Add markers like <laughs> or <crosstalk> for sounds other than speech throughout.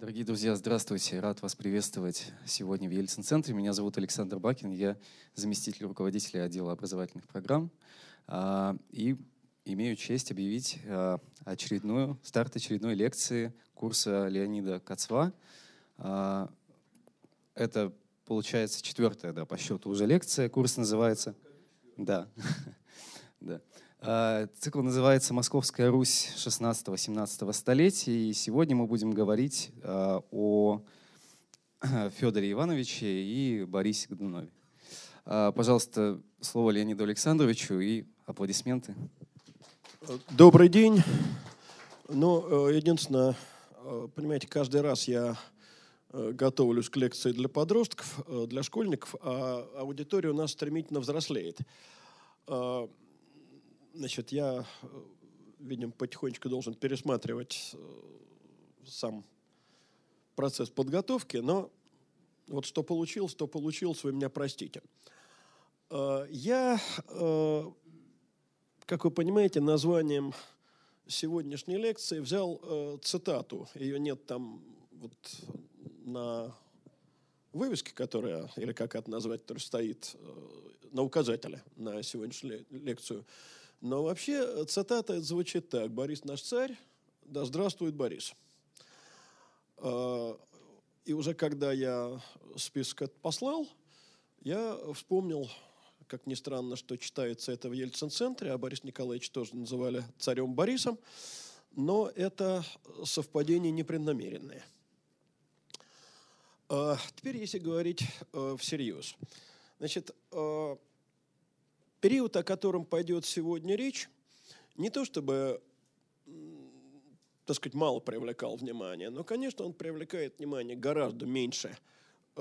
Дорогие друзья, здравствуйте. Рад вас приветствовать сегодня в Ельцин-центре. Меня зовут Александр Бакин, я заместитель руководителя отдела образовательных программ. А, и имею честь объявить а, очередную, старт очередной лекции курса Леонида Кацва. А, это, получается, четвертая да, по счету уже лекция. Курс называется... Да. <laughs> да. Цикл называется «Московская Русь 16-17 столетия». И сегодня мы будем говорить о <clears throat> Федоре Ивановиче и Борисе Годунове. Пожалуйста, слово Леониду Александровичу и аплодисменты. Добрый день. Ну, э, единственное, э, понимаете, каждый раз я э, готовлюсь к лекции для подростков, для школьников, а аудитория у нас стремительно взрослеет. Значит, я, видимо, потихонечку должен пересматривать сам процесс подготовки, но вот что получил, что получилось, вы меня простите. Я как вы понимаете, названием сегодняшней лекции взял э, цитату. Ее нет там вот на вывеске, которая, или как это назвать, которая стоит э, на указателе на сегодняшнюю лекцию. Но вообще цитата звучит так. «Борис наш царь, да здравствует Борис». Э, и уже когда я список послал, я вспомнил как ни странно, что читается это в Ельцин-центре, а Борис Николаевич тоже называли царем Борисом, но это совпадение непреднамеренное. А, теперь, если говорить а, всерьез. Значит, а, период, о котором пойдет сегодня речь, не то чтобы так сказать, мало привлекал внимание, но, конечно, он привлекает внимание гораздо меньше –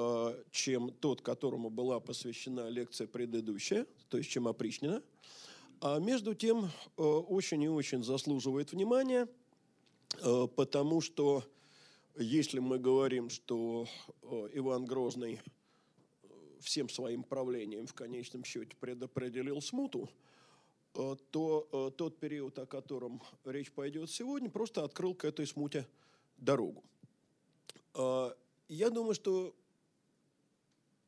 Э, чем тот, которому была посвящена лекция предыдущая, то есть чем опричнина. А между тем э, очень и очень заслуживает внимания, э, потому что если мы говорим, что Иван Грозный всем своим правлением в конечном счете предопределил смуту, то тот период, о котором речь пойдет сегодня, просто открыл к этой смуте дорогу. Я думаю, что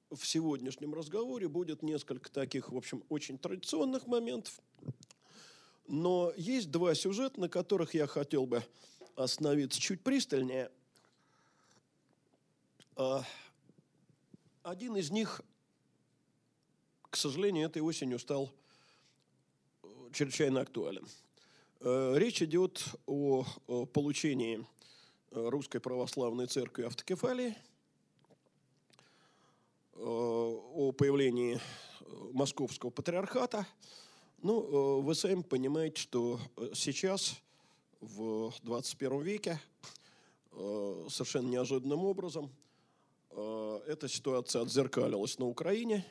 в сегодняшнем разговоре будет несколько таких, в общем, очень традиционных моментов. Но есть два сюжета, на которых я хотел бы остановиться чуть пристальнее. Один из них, к сожалению, этой осенью стал э, чрезвычайно актуален. Э, речь идет о получении э, Русской Православной Церкви автокефалии – о появлении московского патриархата. Ну, вы сами понимаете, что сейчас, в 21 веке, совершенно неожиданным образом эта ситуация отзеркалилась на Украине.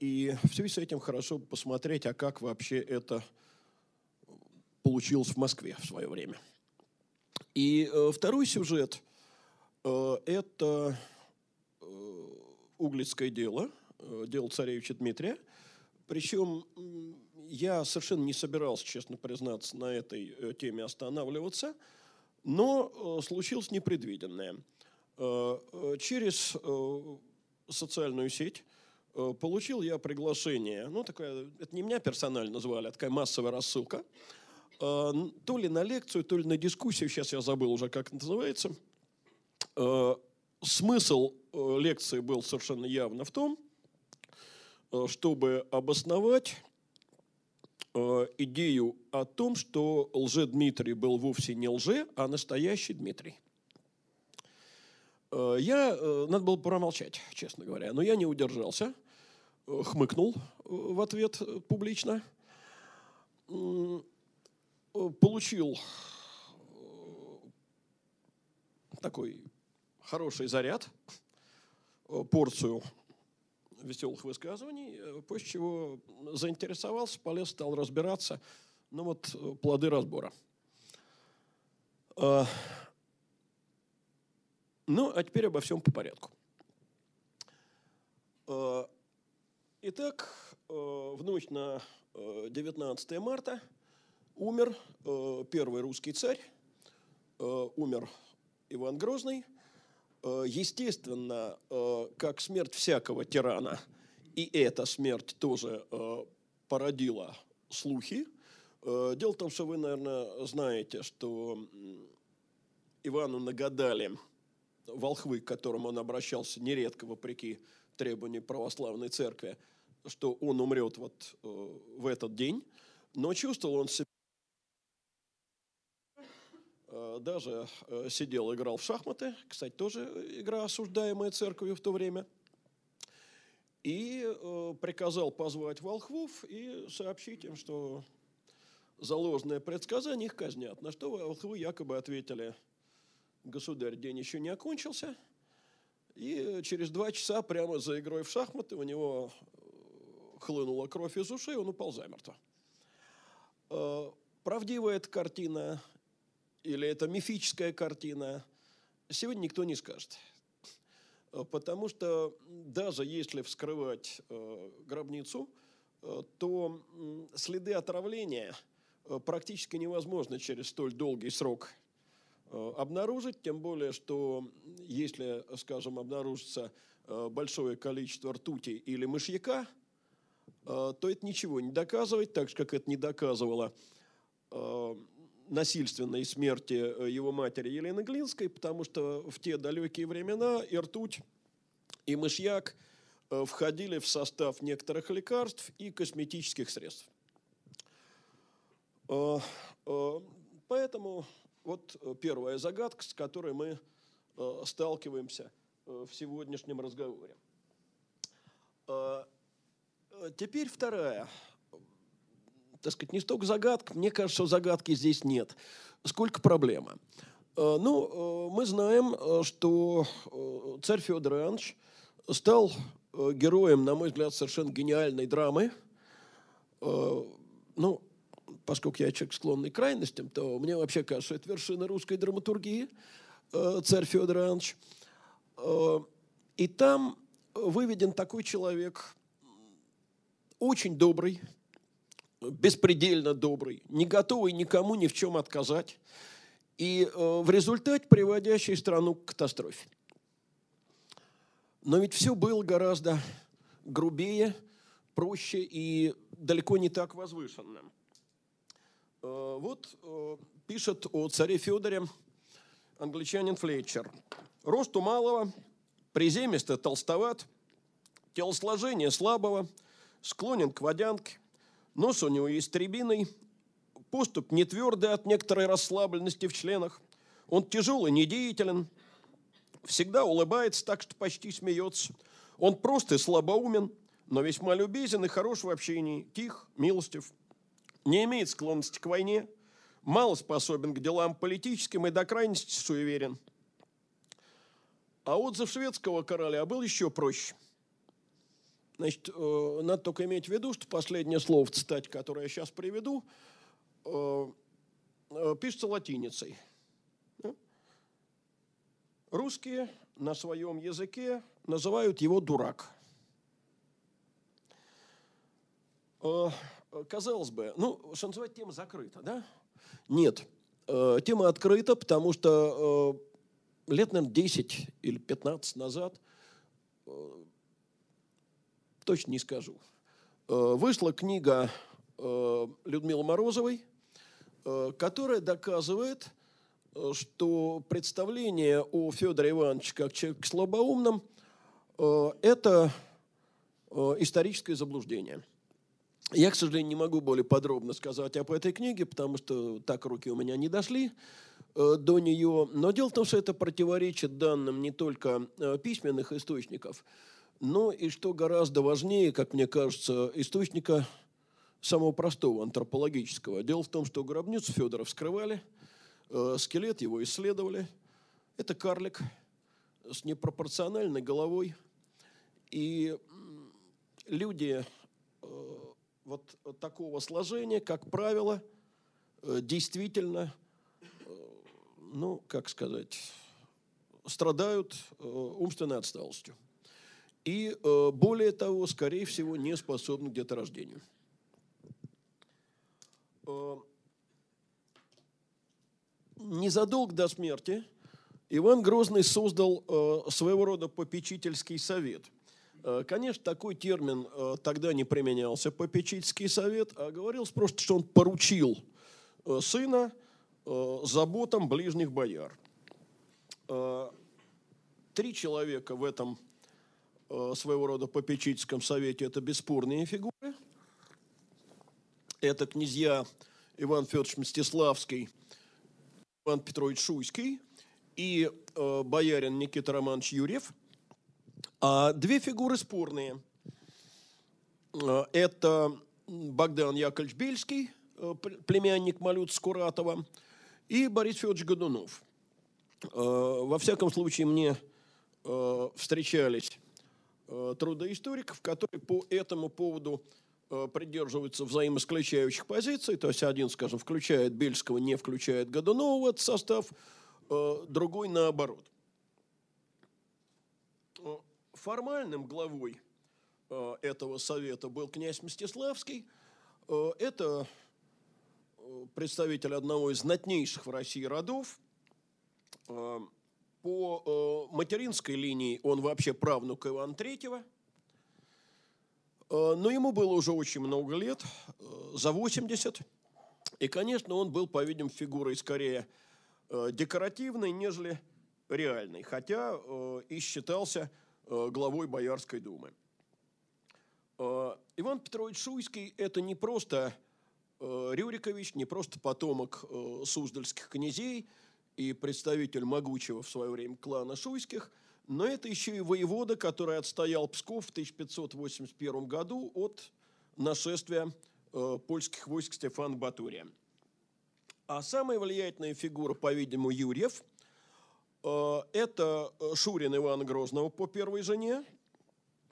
И в связи с этим хорошо посмотреть, а как вообще это получилось в Москве в свое время. И второй сюжет – это Углицкое дело, э, дело царевича Дмитрия. Причем я совершенно не собирался, честно признаться, на этой э, теме останавливаться, но э, случилось непредвиденное. Через социальную сеть получил я приглашение, ну, такое, это не меня персонально назвали, а такая массовая рассылка, то ли на лекцию, то ли на дискуссию, сейчас я забыл уже, как это называется, смысл э, лекции был совершенно явно в том, э, чтобы обосновать э, идею о том, что лже-Дмитрий был вовсе не лже, а настоящий Дмитрий. Я, надо было промолчать, честно говоря, но я не удержался, хмыкнул в ответ публично, получил такой хороший заряд, э, порцию веселых высказываний, э, после чего заинтересовался, полез, стал разбираться. Ну вот э, плоды разбора. Ну, а теперь обо всем по порядку. Итак, в ночь на 19 марта умер первый русский царь, умер Иван Грозный. Э, естественно, э, как смерть всякого тирана, и эта смерть тоже э, породила слухи. Дело в том, что вы, наверное, знаете, что Ивану нагадали волхвы, к которым он обращался нередко, вопреки требованию православной церкви, что он умрет вот в этот день, но чувствовал он себя Э, даже э, сидел, играл в шахматы. Кстати, тоже игра, осуждаемая церковью в то время. И э, приказал позвать волхвов и сообщить им, что за ложное предсказание их казнят. На что волхвы якобы ответили, государь, день еще не окончился. И через два часа прямо за игрой в шахматы у него хлынула кровь из ушей, он упал замертво. Правдивая эта картина или это мифическая картина, сегодня никто не скажет. Потому что даже если вскрывать э, гробницу, э, то следы отравления э, практически невозможно через столь долгий срок обнаружить, тем более, что если, скажем, обнаружится большое количество ртути или мышьяка, то это ничего не доказывает, так же, как это не доказывало насильственной смерти э, его матери Елены Глинской, потому что в те далекие времена и ртуть, и мышьяк э, входили в состав некоторых лекарств и косметических средств. Э, поэтому вот первая загадка, с которой мы сталкиваемся в сегодняшнем разговоре. Теперь вторая так сказать, не столько загадка, мне кажется, что загадки здесь нет, сколько проблема. Э, ну, э, мы знаем, э, что царь Федор Иванович стал героем, на мой взгляд, совершенно гениальной драмы. Ну, поскольку я человек склонный к крайностям, то мне вообще кажется, что это вершина русской драматургии, царь Федор Иванович. И там выведен такой человек, очень добрый, беспредельно добрый, не готовый никому ни в чем отказать, и э, в результате приводящий страну к катастрофе. Но ведь все было гораздо грубее, проще и далеко не так возвышенно. Э, вот э, пишет о царе Федоре англичанин Флетчер. Рост у малого, приземисто толстоват, телосложение слабого, склонен к водянке, Нос у него истребиный, поступ не твердый от некоторой расслабленности в членах. Он тяжелый, недеятелен, всегда улыбается так, что почти смеется. Он прост и слабоумен, но весьма любезен и хорош в общении, тих, милостив. Не имеет склонности к войне, мало способен к делам политическим и до крайности суеверен. А отзыв шведского короля был еще проще – Значит, э, надо только иметь в виду, что последнее слово в цитате, которое я сейчас приведу, э, э, пишется латиницей. Русские на своем языке называют его дурак. Казалось бы, ну, что называть, тема закрыта, да? Нет, тема открыта, потому что лет, наверное, 10 или 15 назад точно не скажу. Э, вышла книга э, Людмилы Морозовой, э, которая доказывает, что представление о Федоре Ивановиче как человеке слабоумном – это историческое заблуждение. Я, к сожалению, не могу более подробно сказать об этой книге, потому что так руки у меня не дошли до нее. Но дело в том, что это противоречит данным не только письменных источников, ну и что гораздо важнее, как мне кажется, источника самого простого, антропологического. Дело в том, что гробницу Федора вскрывали, э, скелет его исследовали. Это карлик с непропорциональной головой. И люди э, вот такого сложения, как правило, э, действительно, э, ну, как сказать, страдают э, умственной отсталостью и, э, более того, скорее всего, не способны к деторождению. Э, незадолго до смерти Иван Грозный создал э, своего рода попечительский совет. Э, конечно, такой термин э, тогда не применялся, попечительский совет, а говорилось просто, что он поручил э, сына заботам ближних бояр. Три человека в этом своего рода попечительском совете – это бесспорные фигуры. Это князья Иван Федорович Мстиславский, Иван Петрович Шуйский и боярин Никита Романович Юрьев. А две фигуры спорные. Э, это Богдан Яковлевич Бельский, э, племянник Малюта Скуратова, и Борис Федорович Годунов. Во всяком случае, мне встречались труды историков, которые по этому поводу придерживаются взаимоисключающих позиций, то есть один, скажем, включает Бельского, не включает Годунова в этот состав, другой наоборот. Э, формальным главой этого совета был князь Мстиславский. Это представитель одного из знатнейших в России родов. По материнской линии он вообще правнук Ивана Третьего – Э, но ему было уже очень много лет, э, за 80. И, конечно, он был, по-видимому, фигурой скорее э, декоративной, нежели реальной, хотя и считался главой Боярской думы. Иван Петрович Шуйский – это не просто Рюрикович, не просто потомок суздальских князей и представитель могучего в свое время клана Шуйских – но это еще и воевода, который отстоял Псков в 1581 году от нашествия э, польских войск Стефана Батурия. А самая влиятельная фигура, по-видимому, Юрьев, э, это Шурин Ивана Грозного по первой жене,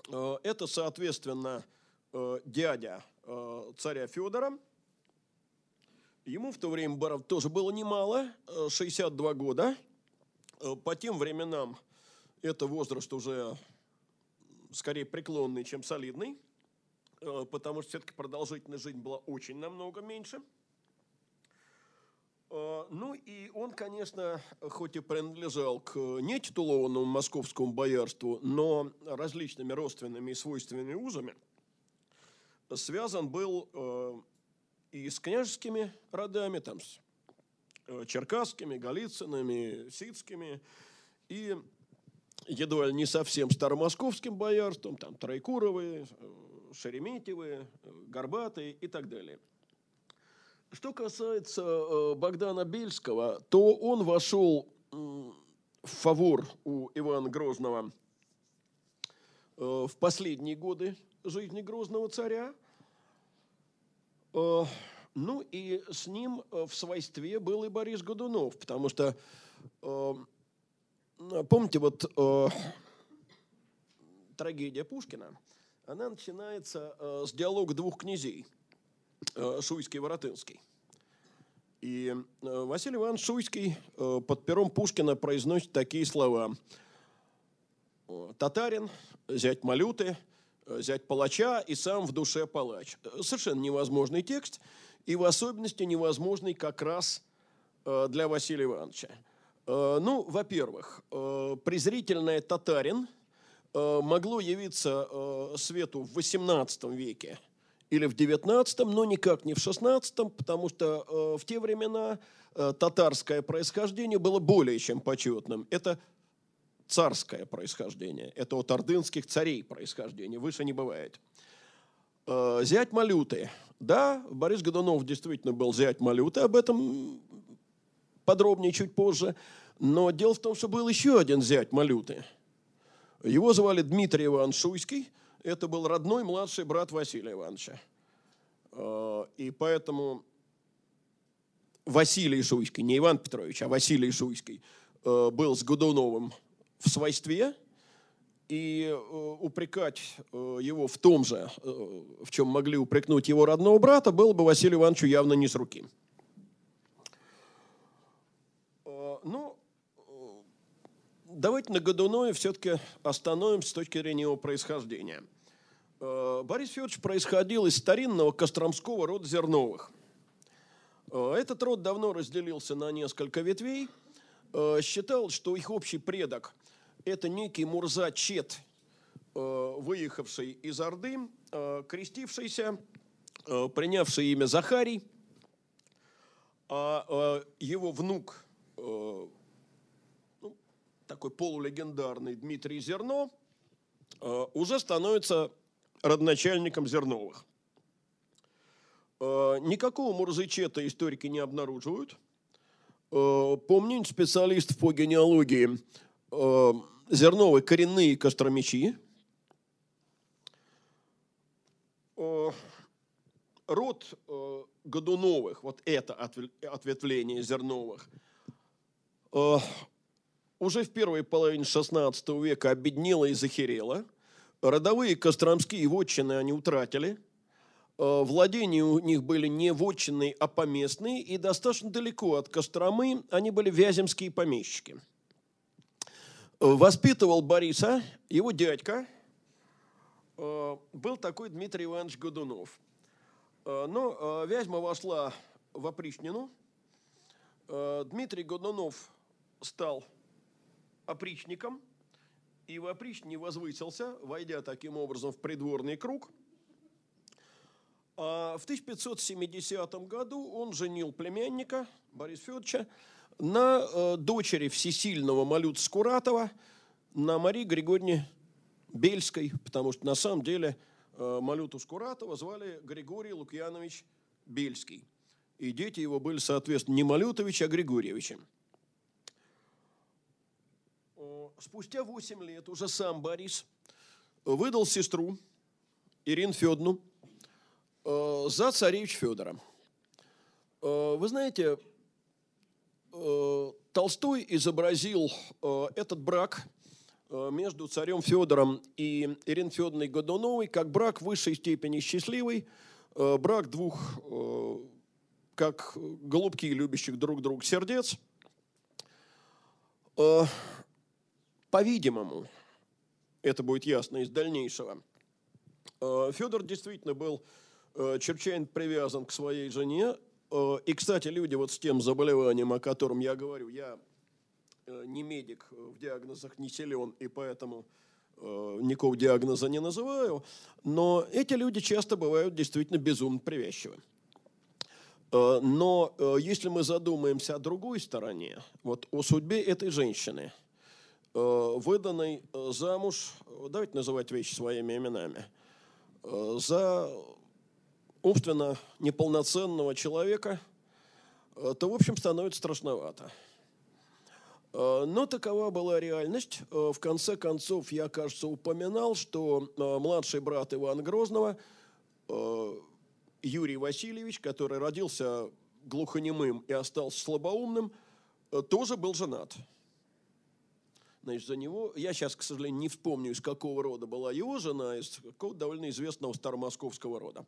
э, это, соответственно, э, дядя э, царя Федора. Ему в то время баров тоже было немало, 62 э, года. Э, по тем временам это возраст уже скорее преклонный, чем солидный, э, потому что все-таки продолжительность жизни была очень намного меньше. Э, ну и он, конечно, хоть и принадлежал к нетитулованному московскому боярству, но различными родственными и свойственными узами связан был э, и с княжескими родами, там, с черкасскими, голицынами, сицкими, и едва ли не совсем старомосковским боярством, там Троекуровые, э, Шереметьевые, э, Горбатые и так далее. Что касается э, Богдана Бельского, то он вошел в фавор у Ивана Грозного в последние годы жизни Грозного царя. Ну и с ним в свойстве был и Борис Годунов, потому что помните, вот э, трагедия Пушкина, она начинается э, с диалога двух князей, э, Шуйский и Воротынский. И э, Василий Иванович Шуйский э, под пером Пушкина произносит такие слова. «Татарин, зять Малюты, зять палача и сам в душе палач». Совершенно невозможный текст, и в особенности невозможный как раз э, для Василия Ивановича. Э, ну, во-первых, э, презрительное татарин э, могло явиться свету в XVIII веке или в XIX, но никак не в XVI, потому что в те времена татарское происхождение было более чем почетным. Это царское происхождение, это от ордынских царей происхождение, выше не бывает. Зять Малюты. Да, Борис Годунов действительно был зять Малюты, об этом подробнее чуть позже. Но дело в том, что был еще один зять Малюты. Его звали Дмитрий Иван Шуйский. Это был родной младший брат Василия Ивановича. А, и поэтому Василий Шуйский, не Иван Петрович, а Василий Шуйский, а, был с Годуновым в свойстве, и а, упрекать его в том же, в чем могли упрекнуть его родного брата, было бы Василию Ивановичу явно не с руки. Ну, давайте на Годунове все-таки остановимся с точки зрения его происхождения. Э, Борис Федорович происходил из старинного костромского рода Зерновых. Э, этот род давно разделился на несколько ветвей. э, считал, что их общий предок – это некий Мурза Чет, выехавший из Орды, крестившийся, принявший имя Захарий, а его внук, ну, такой полулегендарный Дмитрий Зерно, уже становится родоначальником Зерновых. Э, никакого Мурзычета историки не обнаруживают. Э, по мнению специалистов по генеалогии, э, Зерновые коренные костромичи. Род Годуновых, вот это ответвление Зерновых, уже в первой половине XVI века обеднело и захерело. Родовые костромские вотчины они утратили – Э, владения у них были не вотчинные, а поместные, и достаточно далеко от Костромы они были вяземские помещики. Э, воспитывал Бориса его дядька, э, был такой Дмитрий Иванович Годунов. Но Вязьма вошла в опричнину. Дмитрий Годунов стал опричником и в опричнине возвысился, войдя таким образом в придворный круг – а в 1570 году он женил племянника Бориса Федоровича на э, дочери всесильного Малюта Скуратова, на Марии Григорьевне Бельской, потому что на самом деле э, Малюту Скуратова звали Григорий Лукьянович Бельский. И дети его были, соответственно, не Малютович, а Григорьевичем. Спустя 8 лет уже сам Борис выдал сестру Ирину Федоровну Э, за царевич Федора. Э, вы знаете, э, Толстой изобразил этот брак между царем Федором и Ириной Федоровной Годуновой как брак высшей степени счастливый, брак двух, как голубки, любящих друг друга сердец. По-видимому, это будет ясно из дальнейшего, Федор действительно был Э, Черчайн привязан к своей жене. Э, и, кстати, люди вот с тем заболеванием, о котором я говорю, я э, не медик, в диагнозах не силен, и поэтому никакого диагноза не называю, но эти люди часто бывают действительно безумно привязчивы. Но если мы задумаемся о другой стороне, вот о судьбе этой женщины, выданной замуж, давайте называть вещи своими именами, за умственно неполноценного человека, э, то, в общем, становится страшновато. Э, но такова была реальность. Э, в конце концов, я, кажется, упоминал, что младший брат Ивана Грозного, Юрий Васильевич, который родился глухонемым и остался слабоумным, тоже был женат. Значит, за него, я сейчас, к сожалению, не вспомню, из какого рода была его жена, из какого довольно известного старомосковского рода.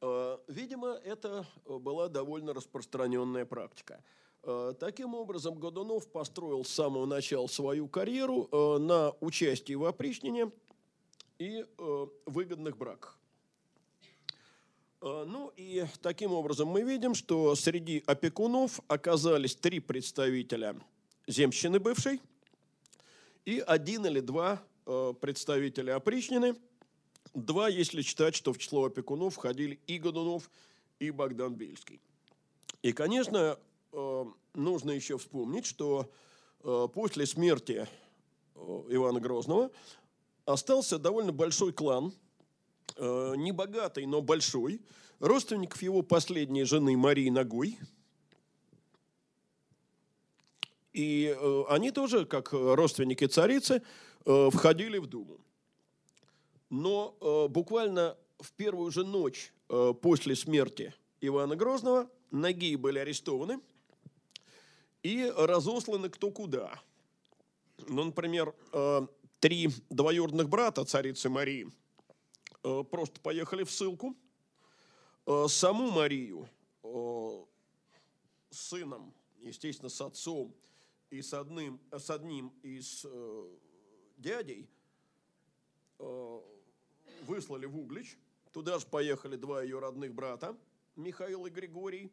Э, видимо, это э, была довольно распространенная практика. Э, таким образом, Годунов построил с самого начала свою карьеру на участии в опричнине и выгодных браках. Ну и таким образом мы видим, что среди опекунов оказались три представителя земщины бывшей и один или два представителя опричнины – Два, если считать, что в число опекунов входили и Годунов, и Богдан Бельский. И, конечно, э, нужно еще вспомнить, что э, после смерти э, Ивана Грозного остался довольно большой клан, не богатый, но большой, родственников его последней жены Марии Ногой. И они тоже, как родственники царицы, входили в Думу. Но э, буквально в первую же ночь э, после смерти Ивана Грозного ноги были арестованы и разосланы кто куда. Ну, например, э, три двоюродных брата царицы Марии э, просто поехали в ссылку. Э, саму Марию э, сыном, естественно, с отцом и с одним, с одним из э, дядей э, выслали в Углич. Туда же поехали два ее родных брата, Михаил и Григорий.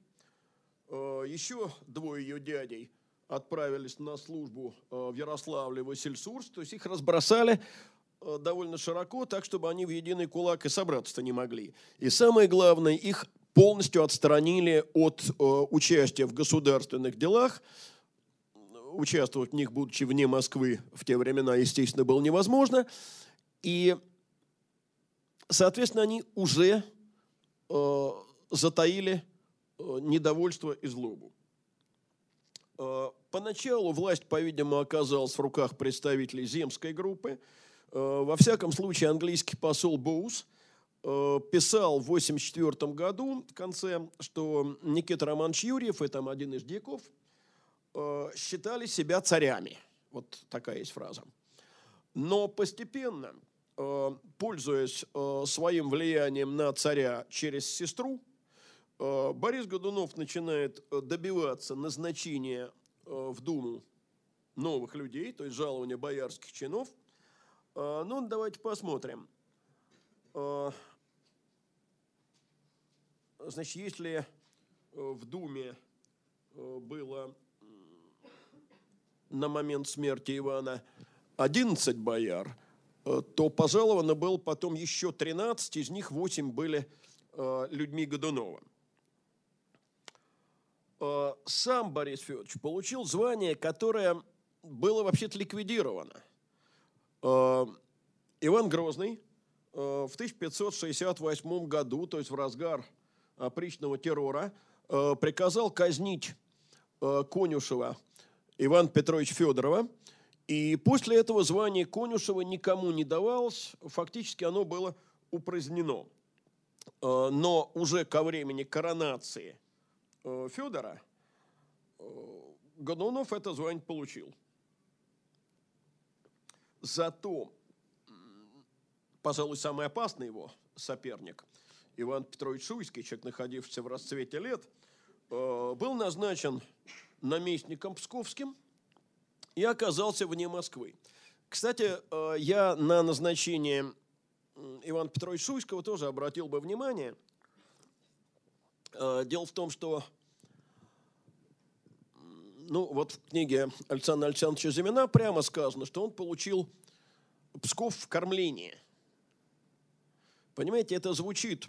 Э, еще двое ее дядей отправились на службу в Ярославле, в Васильсурс, то есть их разбросали довольно широко, так, чтобы они в единый кулак и собраться-то не могли. И самое главное, их полностью отстранили от участия в государственных делах, участвовать в них, будучи вне Москвы, в те времена, естественно, было невозможно. И, соответственно, они уже э, затаили э, недовольство и злобу. Э, поначалу власть, по-видимому, оказалась в руках представителей земской группы. Э, во всяком случае, английский посол Боус э, писал в 1984 году, в конце, что Никита Романович Юрьев, это один из дьяков – считали себя царями. Вот такая есть фраза. Но постепенно, э, пользуясь э, своим влиянием на царя через сестру, Борис Годунов начинает добиваться назначения в Думу новых людей, то есть жалования боярских чинов. Ну, давайте посмотрим. Значит, если в Думе было на момент смерти Ивана 11 бояр, э, то пожаловано было потом еще 13, из них 8 были э, людьми Годунова. Э, сам Борис Федорович получил звание, которое было вообще-то ликвидировано. Иван Грозный в 1568 году, то есть в разгар опричного террора, приказал казнить Конюшева Иван Петрович Федорова. И после этого звание Конюшева никому не давалось, фактически оно было упразднено. Э, но уже ко времени коронации э, Федора э, Годунов это звание получил. Зато, пожалуй, самый опасный его соперник, Иван Петрович Шуйский, человек, находившийся в расцвете лет, был назначен наместником Псковским и оказался вне Москвы. Кстати, э, я на назначение Ивана Петровича Шуйского тоже обратил бы внимание. Э, дело в том, что ну, вот в книге Александра Александровича Зимина прямо сказано, что он получил Псков в кормление. Понимаете, это звучит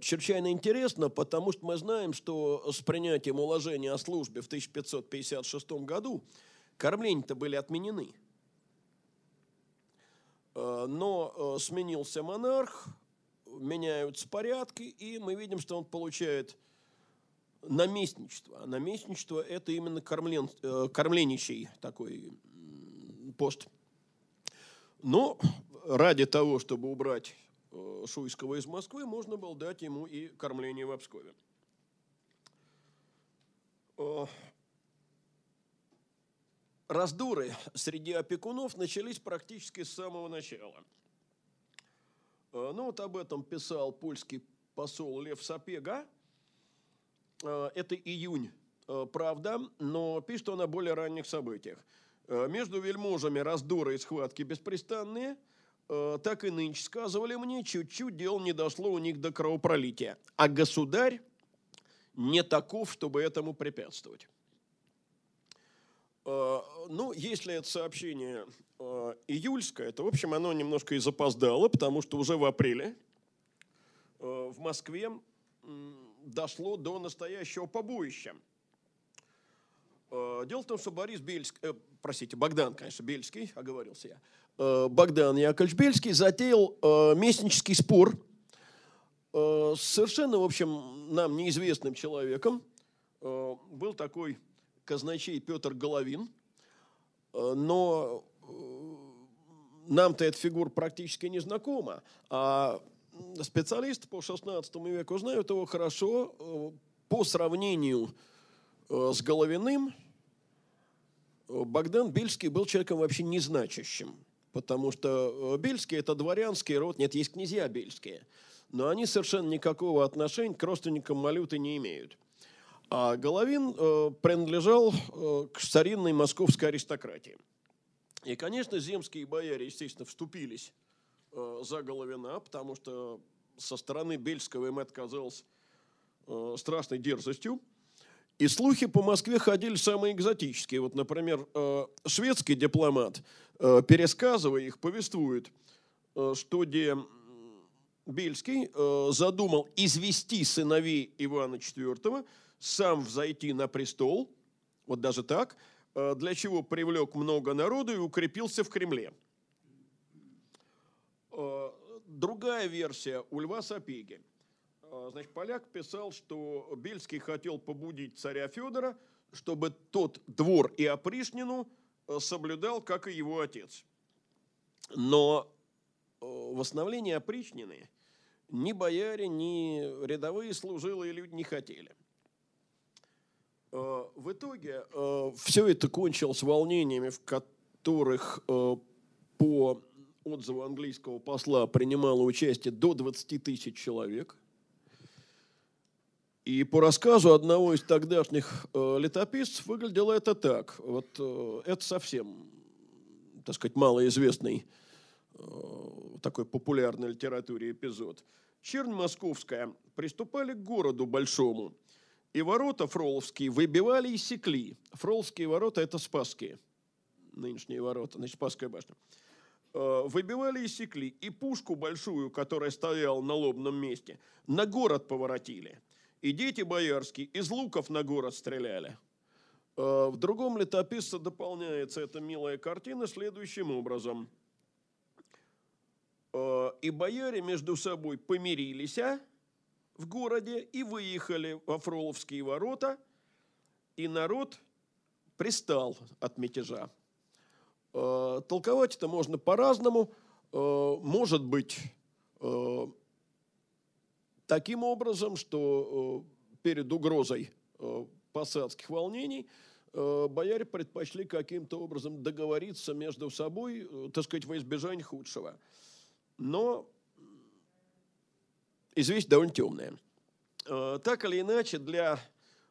чрезвычайно интересно, потому что мы знаем, что с принятием уложения о службе в 1556 году кормления-то были отменены. Э, но э, сменился монарх, меняются порядки, и мы видим, что он получает наместничество. А наместничество – это именно кормлен, кормленничий такой пост. Но ради того, чтобы убрать Э, Шуйского из Москвы, можно было дать ему и кормление в Обскове. Э, раздоры среди опекунов начались практически с самого начала. Э, ну вот об этом писал польский посол Лев Сапега. Это июнь, правда, но пишет он о более ранних событиях. Между вельможами раздоры и схватки беспрестанные – Э, так и нынче сказывали мне, чуть-чуть дело не дошло у них до кровопролития. А государь не таков, чтобы этому препятствовать. Э, ну, если это сообщение э, июльское, то, в общем, оно немножко и запоздало, потому что уже в апреле в Москве дошло до настоящего побоища. Дело в том, что Борис Бельский, э, простите, Богдан, конечно, Бельский, оговорился я, Богдан Яковлевич затеял э, местнический спор э, с совершенно, в общем, нам неизвестным человеком. Был такой казначей Петр Головин, но нам-то эта фигура практически не знакома, а специалисты по 16 веку знают его хорошо по сравнению с Головиным. Богдан Бельский был человеком вообще незначащим потому что э, Бельские – это дворянский род, нет, есть князья Бельские, но они совершенно никакого отношения к родственникам Малюты не имеют. А Головин э, принадлежал э, к старинной московской аристократии. И, конечно, земские бояре, естественно, вступились э, за Головина, потому что со стороны Бельского им это казалось э, страшной дерзостью. И слухи по Москве ходили самые экзотические. Вот, например, э, шведский дипломат, э, пересказывая их, повествует, э, что где Бельский задумал извести сыновей Ивана IV, сам взойти на престол, вот даже так, для чего привлек много народу и укрепился в Кремле. Другая версия у Льва Сапеги – значит, поляк писал, что Бельский хотел побудить царя Федора, чтобы тот двор и опришнину э, соблюдал, как и его отец. Но э, восстановление опричнины ни бояре, ни рядовые служилые люди не хотели. Э, в итоге все это кончилось волнениями, в которых по отзыву английского посла принимало участие до 20 тысяч человек – и по рассказу одного из тогдашних э, летописцев выглядело это так. Вот э, это совсем, так сказать, малоизвестный э, такой популярной литературе эпизод. Чернь московская приступали к городу большому, и ворота фроловские выбивали и секли. Фроловские ворота – это Спасские, нынешние ворота, значит, Спасская башня. Э, выбивали и секли, и пушку большую, которая стояла на лобном месте, на город поворотили – и дети боярские из луков на город стреляли. Э, в другом летописце дополняется эта милая картина следующим образом. Э, и бояре между собой помирились а, в городе и выехали во Фроловские ворота, и народ пристал от мятежа. Э, толковать это можно по-разному. Может быть, таким образом, что э, перед угрозой э, посадских волнений э, бояре предпочли каким-то образом договориться между собой, так сказать, во избежание худшего. Но известие довольно темное. Так или иначе, для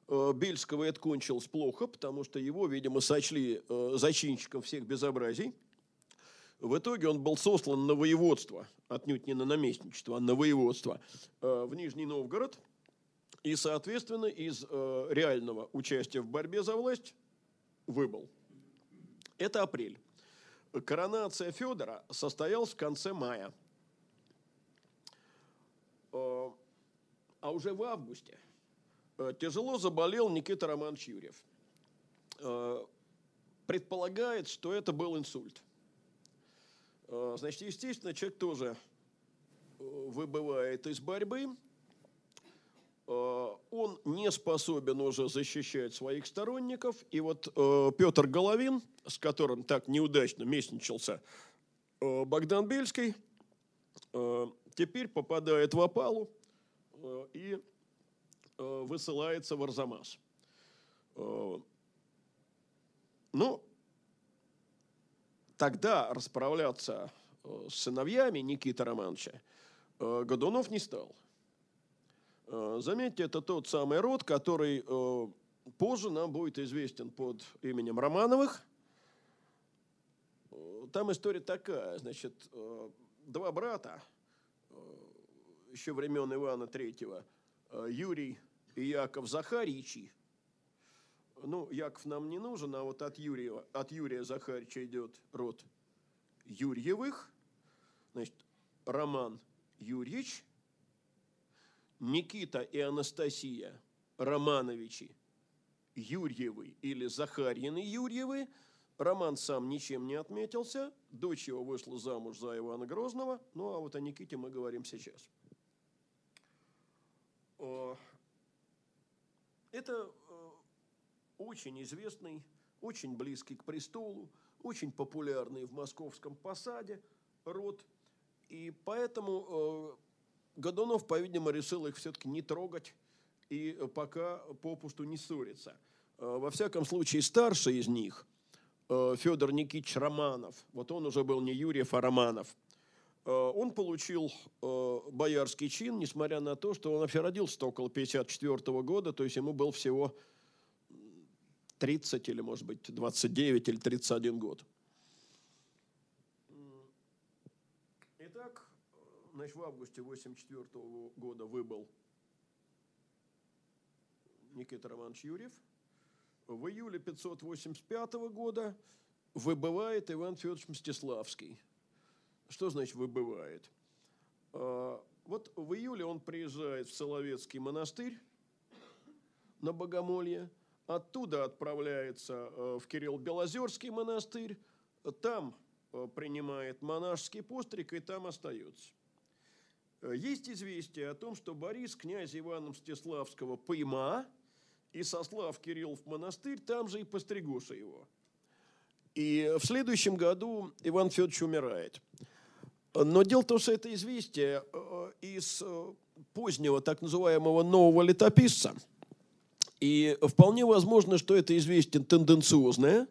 Бельского это кончилось плохо, потому что его, видимо, сочли зачинщиком всех безобразий – в итоге он был сослан на воеводство, отнюдь не на наместничество, а на воеводство э, в Нижний Новгород. И, соответственно, из э, реального участия в борьбе за власть выбыл. Это апрель. Коронация Федора состоялась в конце мая. Э, а уже в августе тяжело заболел Никита Романович Юрьев. Предполагает, что это был инсульт. Э, значит, естественно, человек тоже э, выбывает из борьбы, э, он не способен уже защищать своих сторонников. И вот Петр Головин, с которым так неудачно местничался Богдан Бельский, теперь попадает в опалу и высылается в Арзамас. Ну, тогда расправляться э, с сыновьями Никиты Романовича э, Годунов не стал. Э, заметьте, это тот самый род, который позже нам будет известен под именем Романовых. Там история такая, значит, два брата, еще времен Ивана Третьего, Юрий и Яков Захаричи, ну, Яков нам не нужен, а вот от Юрия, от Юрия Захарича идет род Юрьевых, значит, Роман Юрьевич, Никита и Анастасия Романовичи Юрьевы или Захарьины Юрьевы. Роман сам ничем не отметился, дочь его вышла замуж за Ивана Грозного, ну а вот о Никите мы говорим сейчас. Это очень известный, очень близкий к престолу, очень популярный в московском посаде род. И поэтому э, Годунов, по-видимому, решил их все-таки не трогать и пока попусту не ссориться. Э, во всяком случае, старший из них, э, Федор Никитич Романов, вот он уже был не Юрьев, а Романов, э, он получил э, боярский чин, несмотря на то, что он вообще родился около 54 года, то есть ему был всего 30 или, может быть, 29 или 31 год. Итак, значит, в августе 84 года выбыл Никита Романович Юрьев. В июле 585 года выбывает Иван Федорович Мстиславский. Что значит выбывает? А, вот в июле он приезжает в Соловецкий монастырь на Богомолье, оттуда отправляется э, в Кирилл-Белозерский монастырь, там э, принимает монашеский постриг и там остается. Э, есть известие о том, что Борис, князь Ивана Мстиславского, пойма, и сослав Кирилл в монастырь, там же и постригуша его. И в следующем году Иван Федорович умирает. Но дело в том, что это известие из позднего так называемого нового летописца. И вполне возможно, что это известие тенденциозное.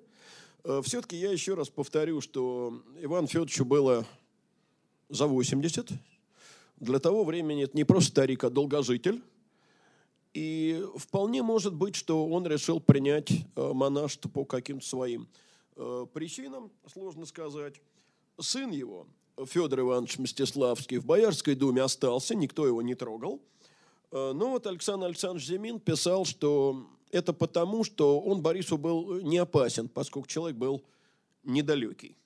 Все-таки я еще раз повторю, что Иван Федоровичу было за 80, для того времени это не просто старик, а долгожитель. И вполне может быть, что он решил принять э, монашество по каким-то своим э, причинам, сложно сказать. Сын его, Федор Иванович Мстиславский, в Боярской думе остался, никто его не трогал. Э, но вот Александр Александрович Зимин писал, что это потому, что он Борису был не опасен, поскольку человек был недалекий.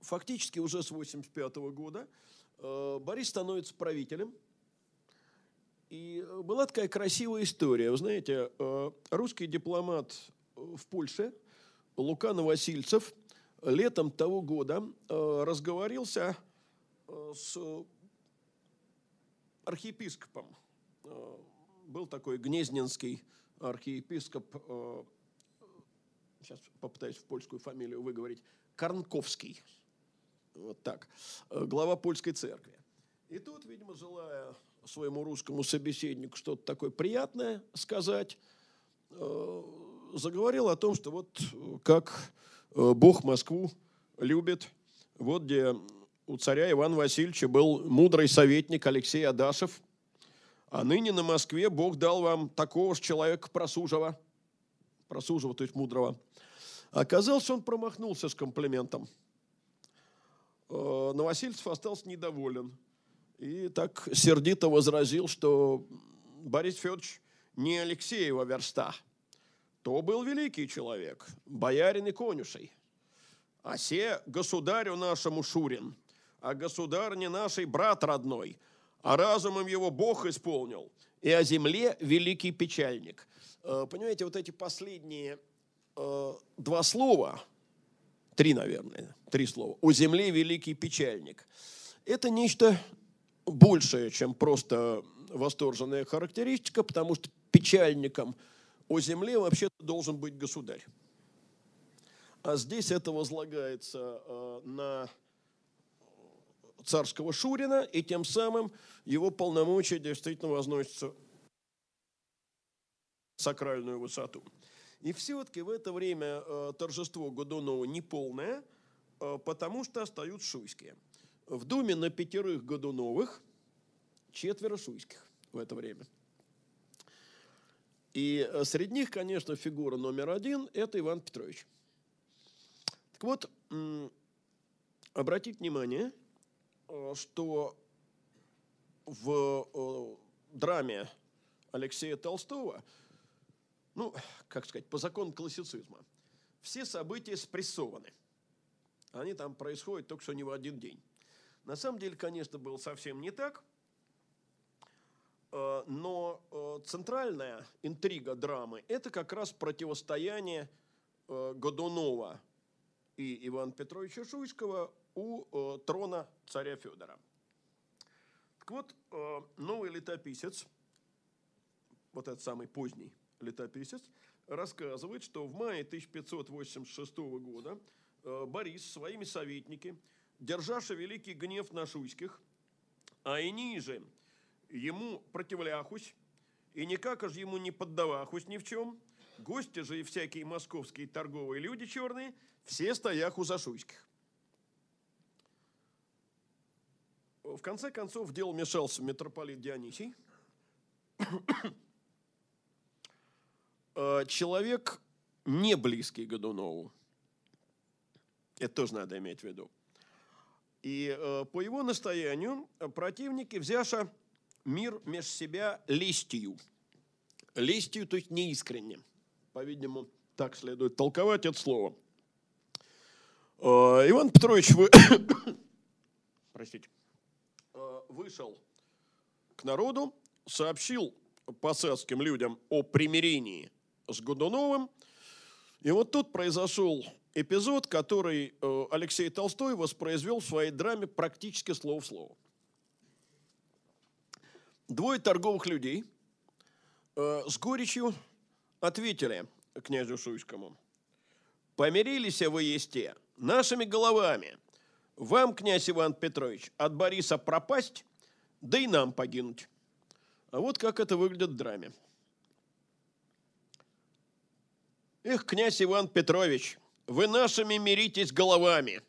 Фактически уже с 1985 года Э, Борис становится правителем. И э, была такая красивая история. Вы знаете, э, русский дипломат в Польше, Лука Новосильцев, летом того года разговорился с архиепископом. Был такой гнезненский архиепископ, сейчас попытаюсь в польскую фамилию выговорить, Карнковский – вот так. Э, глава польской церкви. И тут, видимо, желая своему русскому собеседнику что-то такое приятное сказать, э, заговорил о том, что вот э, как Бог Москву любит, вот где у царя Ивана Васильевича был мудрый советник Алексей Адашев, а ныне на Москве Бог дал вам такого же человека просужего, просужего, то есть мудрого. Оказалось, он промахнулся с комплиментом – Э, Новосильцев остался недоволен. И так сердито возразил, что Борис Федорович не Алексеева верста. То был великий человек, боярин и конюшей. А се государю нашему Шурин, а государь не нашей брат родной, а разумом его Бог исполнил, и о земле великий печальник. Э, понимаете, вот эти последние э, два слова – Три, наверное, три слова. «У земли великий печальник». Это нечто большее, чем просто восторженная характеристика, потому что печальником о земле вообще должен быть государь. А здесь это возлагается э, на царского Шурина, и тем самым его полномочия действительно возносятся в сакральную высоту. И все-таки в это время э, торжество Годунова неполное, э, потому что остаются шуйские. В Думе на пятерых Годуновых четверо шуйских в это время. И э, среди них, конечно, фигура номер один – это Иван Петрович. Так вот, обратите внимание, что в драме Алексея Толстого – ну, как сказать, по закону классицизма, все события спрессованы. Они там происходят только что не в один день. На самом деле, конечно, было совсем не так, э, но э, центральная интрига драмы – это как раз противостояние э, Годунова и Ивана Петровича Шуйского у трона царя Федора. Так вот, новый летописец, вот этот самый поздний летописец, рассказывает, что в мае 1586 года э, Борис своими советники, держаша великий гнев на шуйских, а и ниже ему противляхусь, и никак же ему не поддавахусь ни в чем, гости же и всякие московские торговые люди черные, все стояху за шуйских. В конце концов в дело вмешался митрополит Дионисий, <coughs> Э, человек не близкий Годунову. Это тоже надо иметь в виду. И э, по его настоянию противники, взяша мир меж себя листью, лестью, то есть неискренне. По-видимому, так следует толковать это слово. Э, Иван Петрович вы... <coughs> Простите. Э, вышел к народу, сообщил посадским людям о примирении с Годуновым. И вот тут произошел эпизод, который э, Алексей Толстой воспроизвел в своей драме практически слово в слово. Двое торговых людей с горечью ответили князю Шуйскому. «Помирились вы есте нашими головами. Вам, князь Иван Петрович, от Бориса пропасть, да и нам погинуть». А вот как это выглядит в драме. Эх, князь Иван Петрович, вы нашими миритесь головами.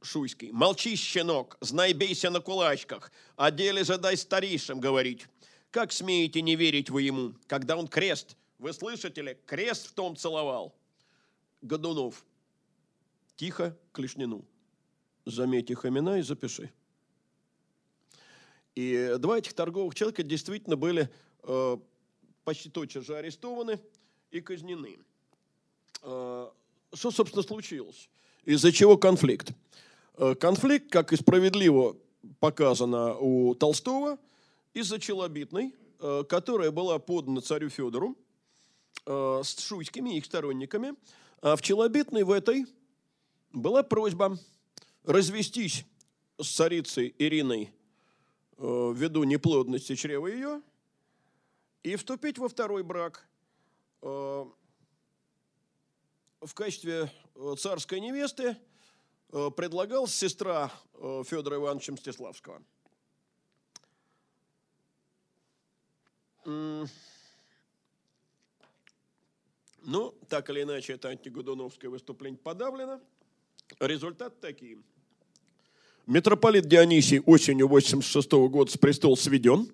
Шуйский. Молчи, щенок, знай, бейся на кулачках, о деле же дай старейшим говорить. Как смеете не верить вы ему, когда он крест, вы слышите ли, крест в том целовал? Годунов. Тихо к Лишнину. Заметь их имена и запиши. И два этих торговых человека действительно были э, почти тотчас же арестованы и казнены. Э, что, собственно, случилось? Из-за чего конфликт? Э, конфликт, как и справедливо показано у Толстого, из-за Челобитной, э, которая была подана царю Федору э, с шуйскими их сторонниками. А в Челобитной в этой была просьба развестись с царицей Ириной Э, ввиду неплодности чрева ее, и вступить во второй брак э, в качестве э, царской невесты предлагал сестра Федора Ивановича Мстиславского. Ну, так или иначе, это антигудуновское выступление подавлено. Результат такие – Митрополит Дионисий осенью 86 года с престола сведен.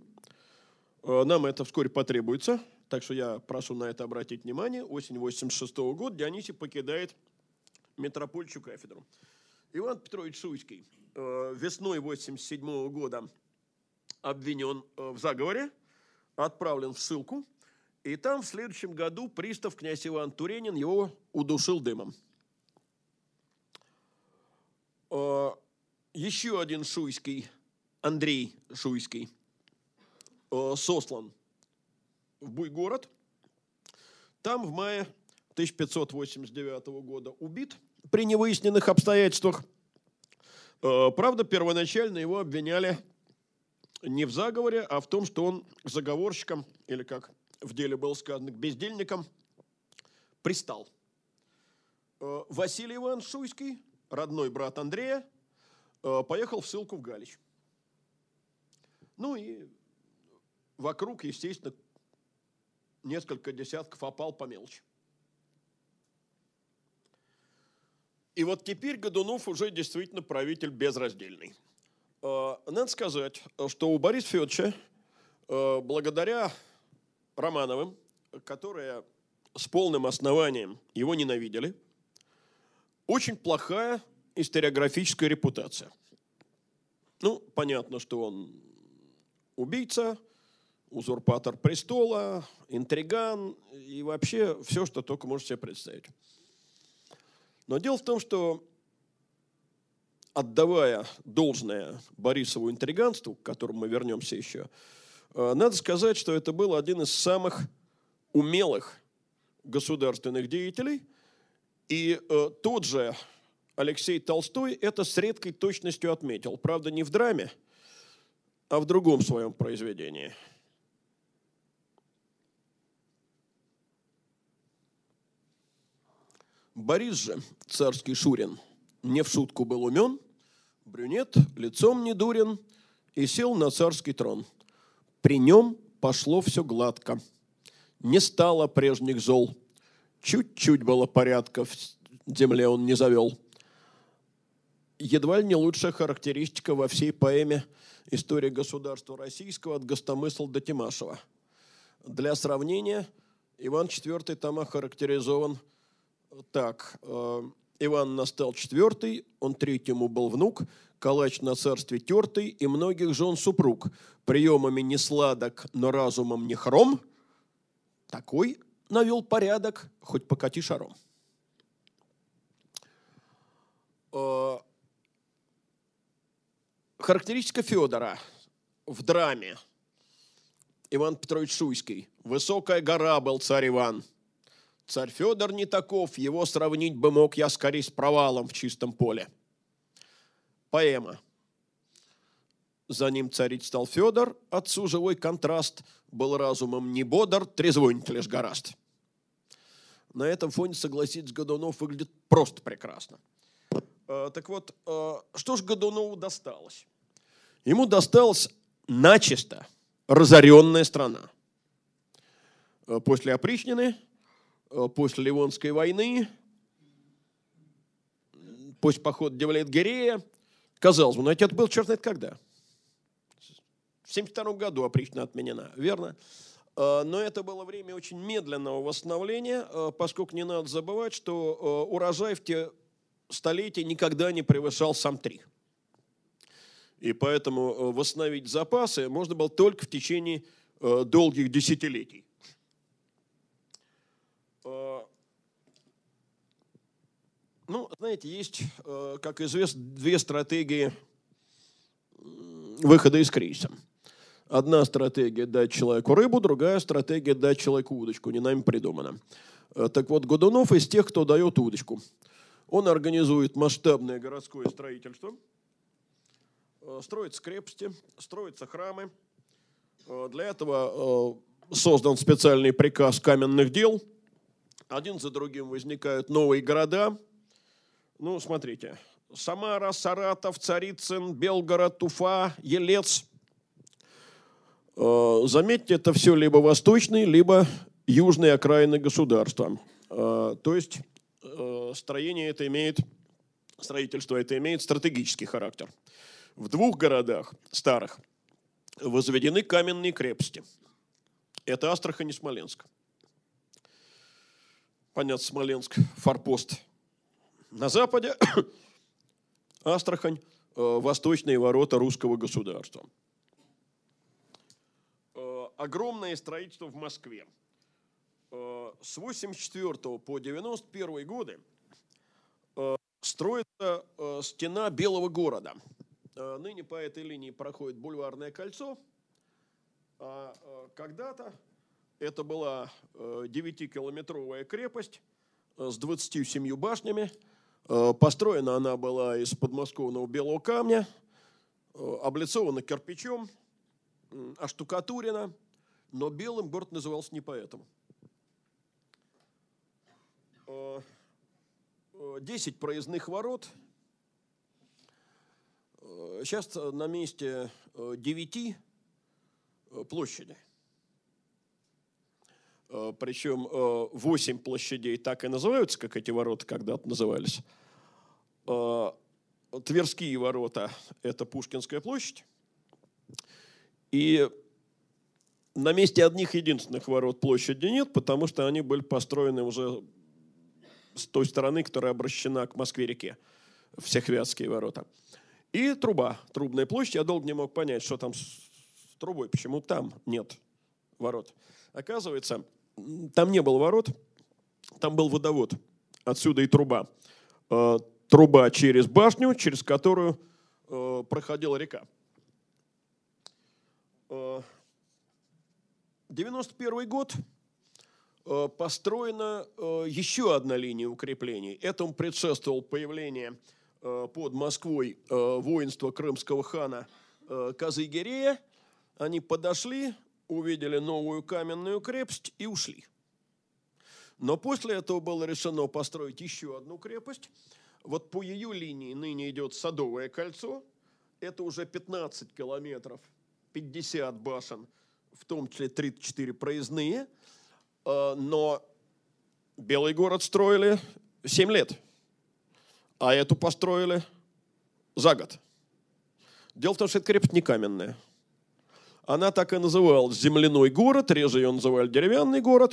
Э, нам это вскоре потребуется, так что я прошу на это обратить внимание. Осень 86 года Дионисий покидает митропольчью кафедру. Иван Петрович Шуйский э, весной 87 года обвинен э, в заговоре, отправлен в ссылку, и там в следующем году пристав князь Иван Туренин его удушил дымом еще один шуйский, Андрей Шуйский, э, сослан в Буйгород. Там в мае 1589 года убит при невыясненных обстоятельствах. Э, правда, первоначально его обвиняли не в заговоре, а в том, что он заговорщиком, или как в деле было сказано, к бездельникам, пристал. Э, Василий Иван Шуйский, родной брат Андрея, Э, поехал в ссылку в Галич. Ну и вокруг, естественно, несколько десятков опал по мелочи. И вот теперь Годунов уже действительно правитель безраздельный. Э, надо сказать, что у Бориса Федоровича, э, благодаря Романовым, которые с полным основанием его ненавидели, очень плохая историографическая репутация. Ну, понятно, что он убийца, узурпатор престола, интриган и вообще все, что только можете себе представить. Но дело в том, что отдавая должное Борисову интриганству, к которому мы вернемся еще, э, надо сказать, что это был один из самых умелых государственных деятелей. И э, тот же Алексей Толстой это с редкой точностью отметил. Правда, не в драме, а в другом своем произведении. Борис же, царский Шурин, не в шутку был умен, брюнет, лицом не дурен, и сел на царский трон. При нем пошло все гладко. Не стало прежних зол. Чуть-чуть было порядка в земле он не завел – едва ли не лучшая характеристика во всей поэме «История государства российского» от Гостомысла до Тимашева. Для сравнения, Иван IV там охарактеризован так. Э, Иван настал четвертый, он третьему был внук, калач на царстве тертый и многих жен супруг. Приемами не сладок, но разумом не хром, такой навел порядок, хоть покати шаром. Э, характеристика Федора в драме. Иван Петрович Шуйский. Высокая гора был царь Иван. Царь Федор не таков, его сравнить бы мог я скорее с провалом в чистом поле. Поэма. За ним царить стал Федор, отцу живой контраст, был разумом не бодр, трезвонить лишь гораст. На этом фоне, согласитесь, Годунов выглядит просто прекрасно. Э, так вот, э, что же Годунову досталось? Ему досталась начисто разоренная страна. Э, после опричнины, после Ливонской войны, после похода Девлет-Гирея. Казалось бы, но это был черт знает когда. В 1972 году опричнина отменена, верно? Но это было время очень медленного восстановления, поскольку не надо забывать, что урожай в те столетий никогда не превышал сам три. И поэтому э, восстановить запасы можно было только в течение э, долгих десятилетий. Э, ну, знаете, есть, как известно, две стратегии выхода из кризиса. Одна стратегия – дать человеку рыбу, другая стратегия – дать человеку удочку, не нами придумана. Так вот, Годунов из тех, кто дает удочку – он организует масштабное городское строительство, э, строятся крепости, строятся храмы. Э, для этого э, создан специальный приказ каменных дел. Один за другим возникают новые города. Ну, смотрите. Самара, Саратов, Царицын, Белгород, Туфа, Елец. Заметьте, это все либо восточные, либо южные окраины государства. То есть Э, строение это имеет, строительство это имеет стратегический характер. В двух городах старых возведены каменные крепости. Это Астрахань и Смоленск. Понятно, Смоленск, форпост на западе, <coughs> Астрахань, э, восточные ворота русского государства. Огромное строительство в Москве – Э, с 84 по 91 годы э, строится э, стена Белого города. Ныне по этой линии проходит бульварное кольцо. А когда-то это была 9-километровая крепость с 27 башнями. Построена она была из подмосковного белого камня, облицована кирпичом, оштукатурена, но белым город назывался не поэтому. 10 проездных ворот. Сейчас на месте 9 площади. Причем 8 площадей так и называются, как эти ворота когда-то назывались. Тверские ворота – это Пушкинская площадь. И на месте одних единственных ворот площади нет, потому что они были построены уже с той стороны, которая обращена к Москве-реке, в Сехвятские ворота. И труба, трубная площадь. Я долго не мог понять, что там с трубой, почему там нет ворот. Оказывается, там не было ворот, там был водовод. Отсюда и труба. Э, труба через башню, через которую э, проходила река. 91 э, год Э, построена э, еще одна линия укреплений. Этому предшествовал появление э, под Москвой воинства крымского хана Казыгерея. Они подошли, увидели новую каменную крепость и ушли. Но после этого было решено построить еще одну крепость. Вот по ее линии ныне идет Садовое кольцо. Это уже 15 километров, 50 башен, в том числе 34 проездные – Э, но Белый город строили 7 лет, а эту построили за год. Дело в том, что эта крепость не каменная. Она так и называлась земляной город, реже ее называли деревянный город.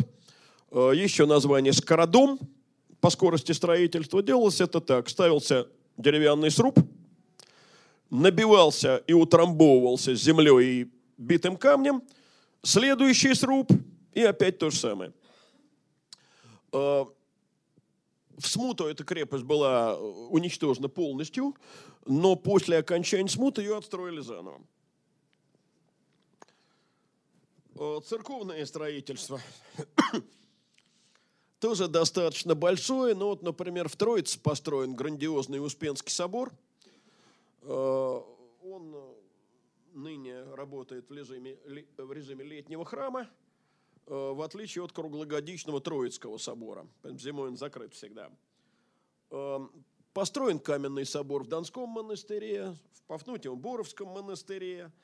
Э, еще название Скородом по скорости строительства. Делалось это так. Ставился деревянный сруб, набивался и утрамбовывался землей и битым камнем. Следующий сруб – И опять то же самое. Э, в смуту эта крепость была уничтожена полностью, но после окончания смуты ее отстроили заново. Э, церковное строительство <coughs> тоже достаточно большое. Ну вот, например, в Троице построен грандиозный Успенский собор. Э, он ныне работает в режиме, в режиме летнего храма, э, в отличие от круглогодичного Троицкого собора. Зимой он закрыт всегда. Построен каменный собор в Донском монастыре, в Пафнутиево-Боровском монастыре –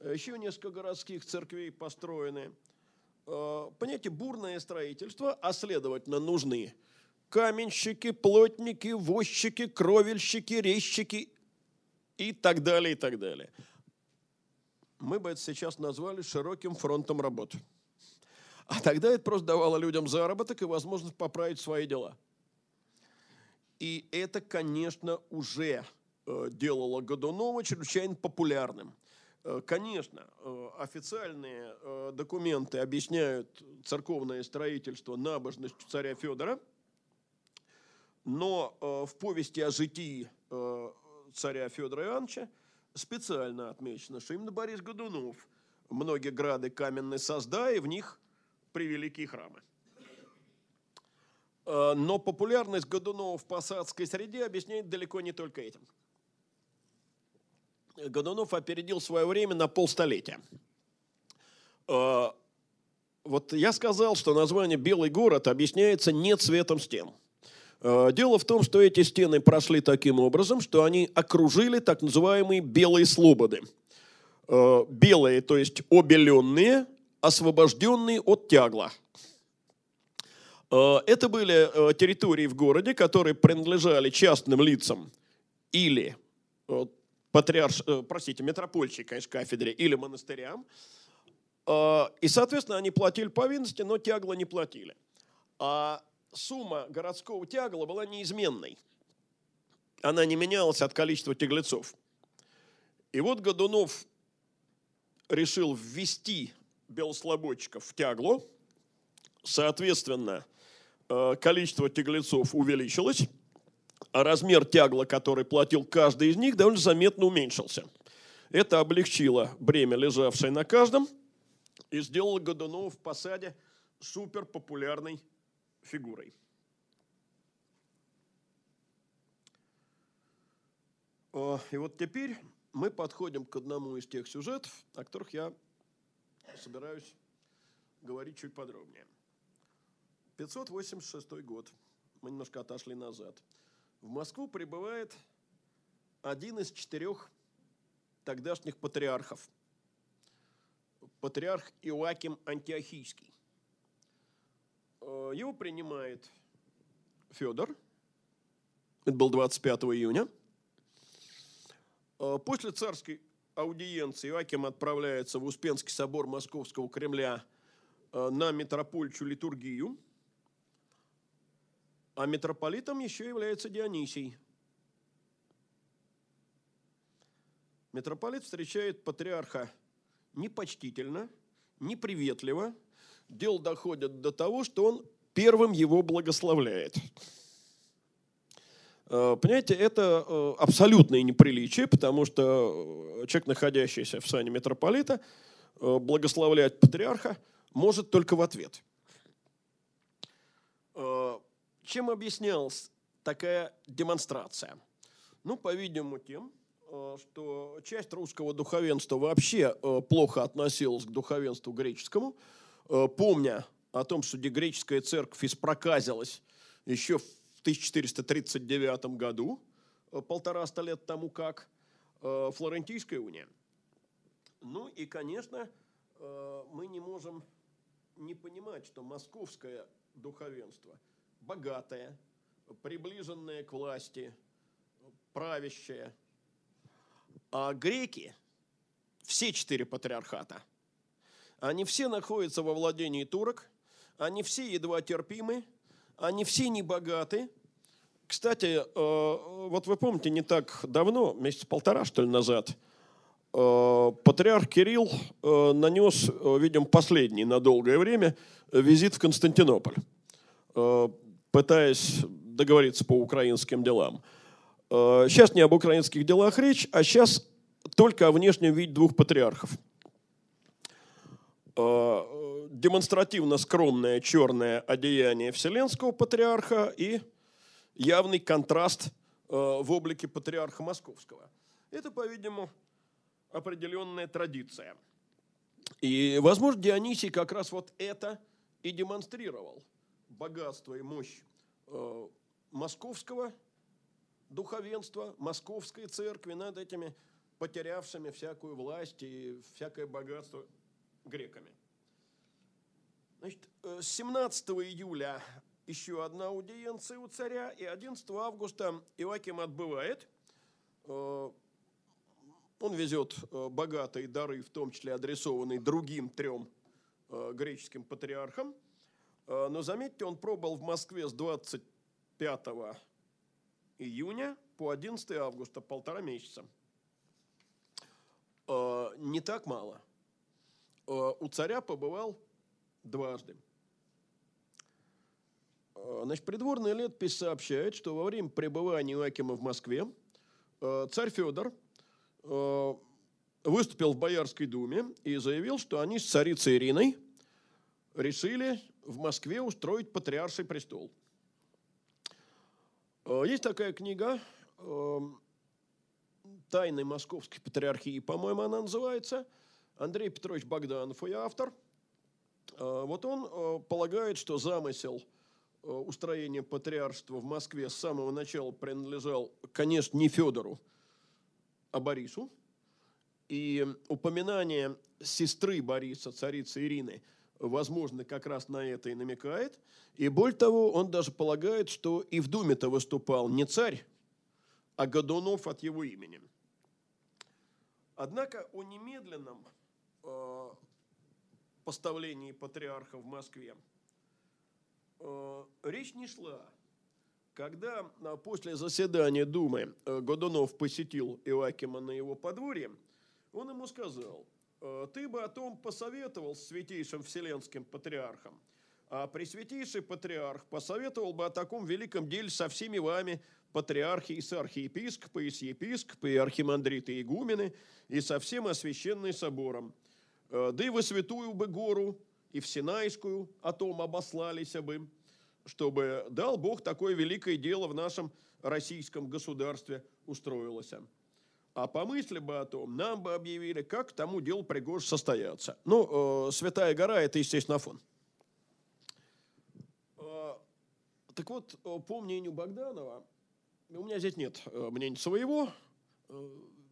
Э, еще несколько городских церквей построены. Э, Понимаете, бурное строительство, а следовательно нужны каменщики, плотники, возчики, кровельщики, резчики и так далее, и так далее. Мы бы это сейчас назвали широким фронтом работы. А тогда это просто давало людям заработок и возможность поправить свои дела. И это, конечно, уже э, делало Годунова чрезвычайно популярным – Э, конечно, э, официальные документы объясняют церковное строительство набожностью царя Федора, но в повести о житии царя Федора Ивановича специально отмечено, что именно Борис Годунов многие грады каменные создал, и в них превеликие храмы. Но популярность Годунова в посадской среде объясняет далеко не только этим – Годунов опередил свое время на полстолетия. А, вот я сказал, что название «Белый город» объясняется не цветом стен. А, дело в том, что эти стены прошли таким образом, что они окружили так называемые белые слободы. А, белые, то есть обеленные, освобожденные от тягла. Это были территории в городе, которые принадлежали частным лицам или патриарш, э, простите, метропольчей, конечно, кафедре или монастырям. И, соответственно, они платили повинности, но тягла не платили. А сумма городского тягла была неизменной. Она не менялась от количества тяглецов. И вот Годунов решил ввести белослободчиков в тягло. Соответственно, э, количество тяглецов увеличилось а размер тягла, который платил каждый из них, довольно заметно уменьшился. Это облегчило бремя, лежавшее на каждом, и сделало Годунова в посаде супер популярной фигурой. И вот теперь мы подходим к одному из тех сюжетов, о которых я собираюсь говорить чуть подробнее. 586 год. Мы немножко отошли назад – в Москву прибывает один из четырех тогдашних патриархов. Патриарх Иоаким Антиохийский. Э, его принимает Федор. Это был 25 июня. Э, после царской аудиенции Иоаким отправляется в Успенский собор Московского Кремля э, на митропольчу литургию – а митрополитом еще является Дионисий. Митрополит встречает патриарха непочтительно, неприветливо. Дело доходит до того, что он первым его благословляет. Э, понимаете, это э, абсолютное неприличие, потому что э, человек, находящийся в сане митрополита, благословлять патриарха может только в ответ. Чем объяснялась такая демонстрация? Ну, по-видимому, тем, что часть русского духовенства вообще плохо относилась к духовенству греческому, помня о том, что греческая церковь испроказилась еще в 1439 году, полтораста лет тому как, Флорентийская уния. Ну и, конечно, мы не можем не понимать, что московское духовенство – богатая, приближенная к власти, правящая. А греки, все четыре патриархата, они все находятся во владении турок, они все едва терпимы, они все не богаты. Кстати, э, вот вы помните, не так давно, месяц полтора, что ли, назад, патриарх Кирилл нанес, видимо, последний на долгое время визит в Константинополь, пытаясь договориться по украинским делам. Сейчас не об украинских делах речь, а сейчас только о внешнем виде двух патриархов. Демонстративно скромное черное одеяние Вселенского патриарха и явный контраст в облике патриарха Московского. Это, по-видимому, определенная традиция. И, возможно, Дионисий как раз вот это и демонстрировал. Богатство и мощь э, московского духовенства, московской церкви над этими потерявшими всякую власть и всякое богатство греками. Значит, э, с 17 июля еще одна аудиенция у царя, и 11 августа Иоаким отбывает э, он везет э, богатые дары, в том числе адресованные другим трем э, греческим патриархам. Э, но заметьте, он пробыл в Москве с 25 июня по 11 августа, полтора месяца. Не так мало. У царя побывал дважды. Значит, придворная летопись сообщает, что во время пребывания Иоакима в Москве царь Федор – Э, выступил в Боярской думе и заявил, что они с царицей Ириной решили в Москве устроить патриарший престол. Э, есть такая книга э, «Тайны московской патриархии», по-моему, она называется. Андрей Петрович Богданов ее автор. Вот он полагает, что замысел устроения патриаршества в Москве с самого начала принадлежал, конечно, не Федору, о Борису. И упоминание сестры Бориса, царицы Ирины, возможно, как раз на это и намекает. И более того, он даже полагает, что и в Думе-то выступал не царь, а Годунов от его имени. Однако о немедленном э, поставлении патриарха в Москве э, речь не шла. Когда а, после заседания Думы э, Годунов посетил Иоакима на его подворье, он ему сказал, «Э, ты бы о том посоветовал с святейшим вселенским патриархом, а Пресвятейший Патриарх посоветовал бы о таком великом деле со всеми вами, патриархи и архиепископы, и с епископы, и архимандриты, и игумены, и со всем освященный собором. «Э, да и во святую бы гору, и в Синайскую о том обослались бы, чтобы дал Бог такое великое дело в нашем российском государстве устроилось. А помысли бы о том, нам бы объявили, как тому делу пригож состояться. Ну, э, Святая гора – это, естественно, фон. Э, так вот, э, по мнению Богданова, у меня здесь нет э, мнения своего, э,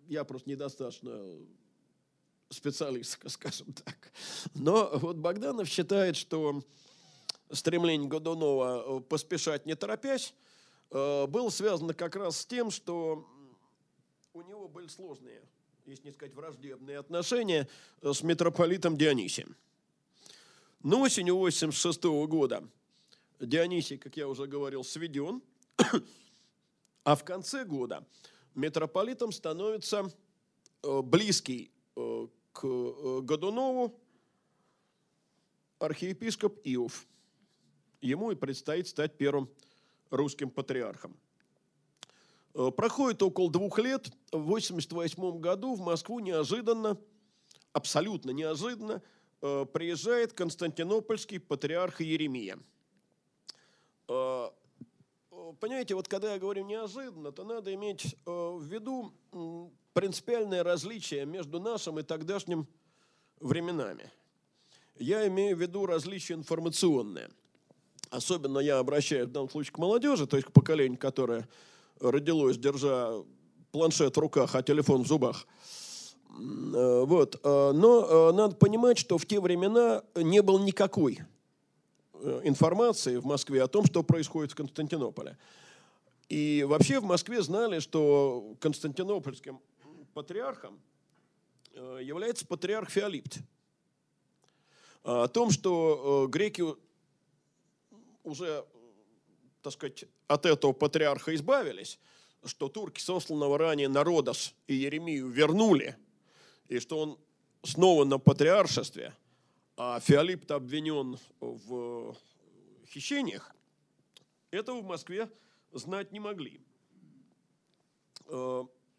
я просто недостаточно специалист, <laughs> скажем так. Но вот Богданов считает, что стремление Годунова э, поспешать не торопясь, э, было связано как раз с тем, что у него были сложные, если не сказать враждебные отношения э, с митрополитом Дионисием. Но осенью 86 года Дионисий, как я уже говорил, сведен, <coughs> а в конце года митрополитом становится близкий к Годунову архиепископ Иов – ему и предстоит стать первым русским патриархом. Э, проходит около двух лет. В 1988 году в Москву неожиданно, абсолютно неожиданно, э, приезжает константинопольский патриарх Еремия. Э, понимаете, вот когда я говорю неожиданно, то надо иметь в виду принципиальное различие между нашим и тогдашним временами. Я имею в виду различие информационное – Особенно я обращаюсь в данном случае к молодежи, то есть к поколению, которое родилось, держа планшет в руках, а телефон в зубах. Э, вот. Э, но э, надо понимать, что в те времена не было никакой информации в Москве о том, что происходит в Константинополе. И вообще в Москве знали, что константинопольским патриархом является патриарх Феолипт. О том, что греки уже, так сказать, от этого патриарха избавились, что турки сосланного ранее на Родос и Еремию вернули, и что он снова на патриаршестве, а Феолипт обвинен в хищениях, этого в Москве знать не могли.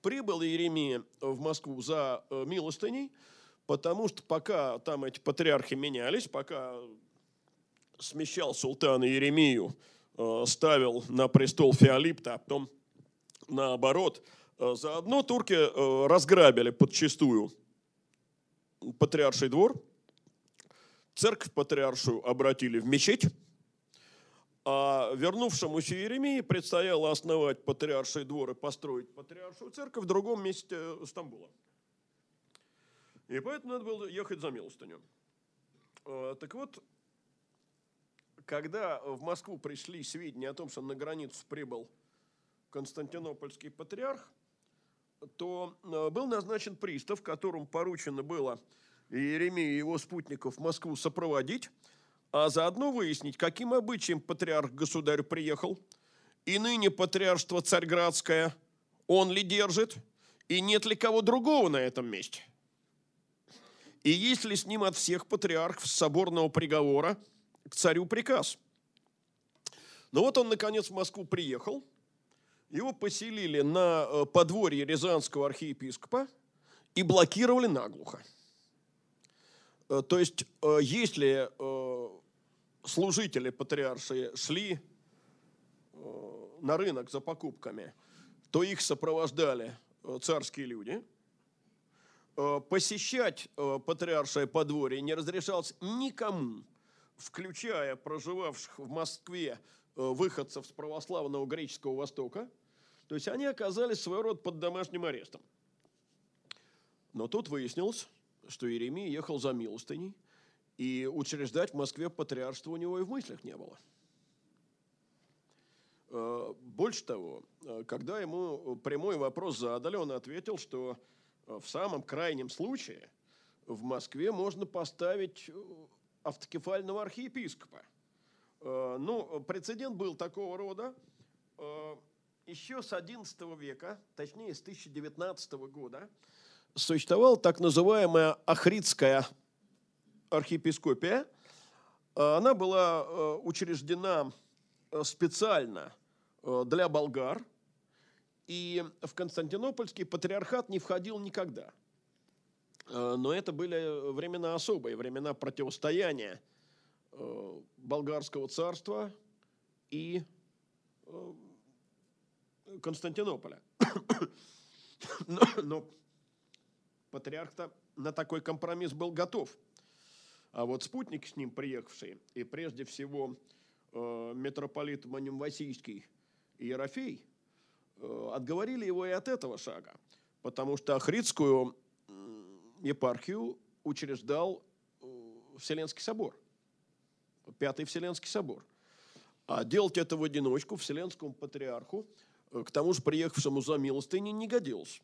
Э, прибыл Иеремия в Москву за э, милостыней, потому что пока там эти патриархи менялись, пока смещал султана Иеремию, э, ставил на престол Феолипта, а потом наоборот, заодно турки разграбили подчистую патриарший двор, церковь патриаршую обратили в мечеть, а вернувшемуся Иеремии предстояло основать патриарший двор и построить патриаршую церковь в другом месте Стамбула. И поэтому надо было ехать за милостыню. А, так вот, когда в Москву пришли сведения о том, что на границу прибыл Константинопольский патриарх, то а, был назначен пристав, которому поручено было Иеремии и его спутников в Москву сопроводить – а заодно выяснить, каким обычаем патриарх государь приехал, и ныне патриаршество царьградское он ли держит, и нет ли кого другого на этом месте. И есть ли с ним от всех патриархов соборного приговора к царю приказ. Но вот он, наконец, в Москву приехал, его поселили на э, подворье Рязанского архиепископа и блокировали наглухо. Э, то есть, э, если служители патриаршие шли э, на рынок за покупками, то их сопровождали э, царские люди. Э, посещать патриаршее подворье не разрешалось никому, включая проживавших в Москве выходцев с православного греческого Востока. То есть они оказались своего рода под домашним арестом. Но тут выяснилось, что Иеремия ехал за милостыней, и учреждать в Москве патриаршество у него и в мыслях не было. Э, больше того, э, когда ему прямой вопрос задали, он ответил, что э, в самом крайнем случае в Москве можно поставить автокефального архиепископа. Ну, прецедент был такого рода. Еще с XI века, точнее с 1019 года, существовала так называемая Ахридская архиепископия, э, она была э, учреждена э, специально для болгар, и в Константинопольский патриархат не входил никогда. Но это были времена особые, времена противостояния болгарского царства и Константинополя. <coughs> Но, но патриарх-то на такой компромисс был готов – а вот спутник с ним приехавший, и прежде всего э, митрополит Манимвасийский Ерофей, э, отговорили его и от этого шага, потому что Ахридскую епархию учреждал э, Вселенский собор, Пятый Вселенский собор. А делать это в одиночку Вселенскому патриарху, э, к тому же приехавшему за милостыней, не годилось.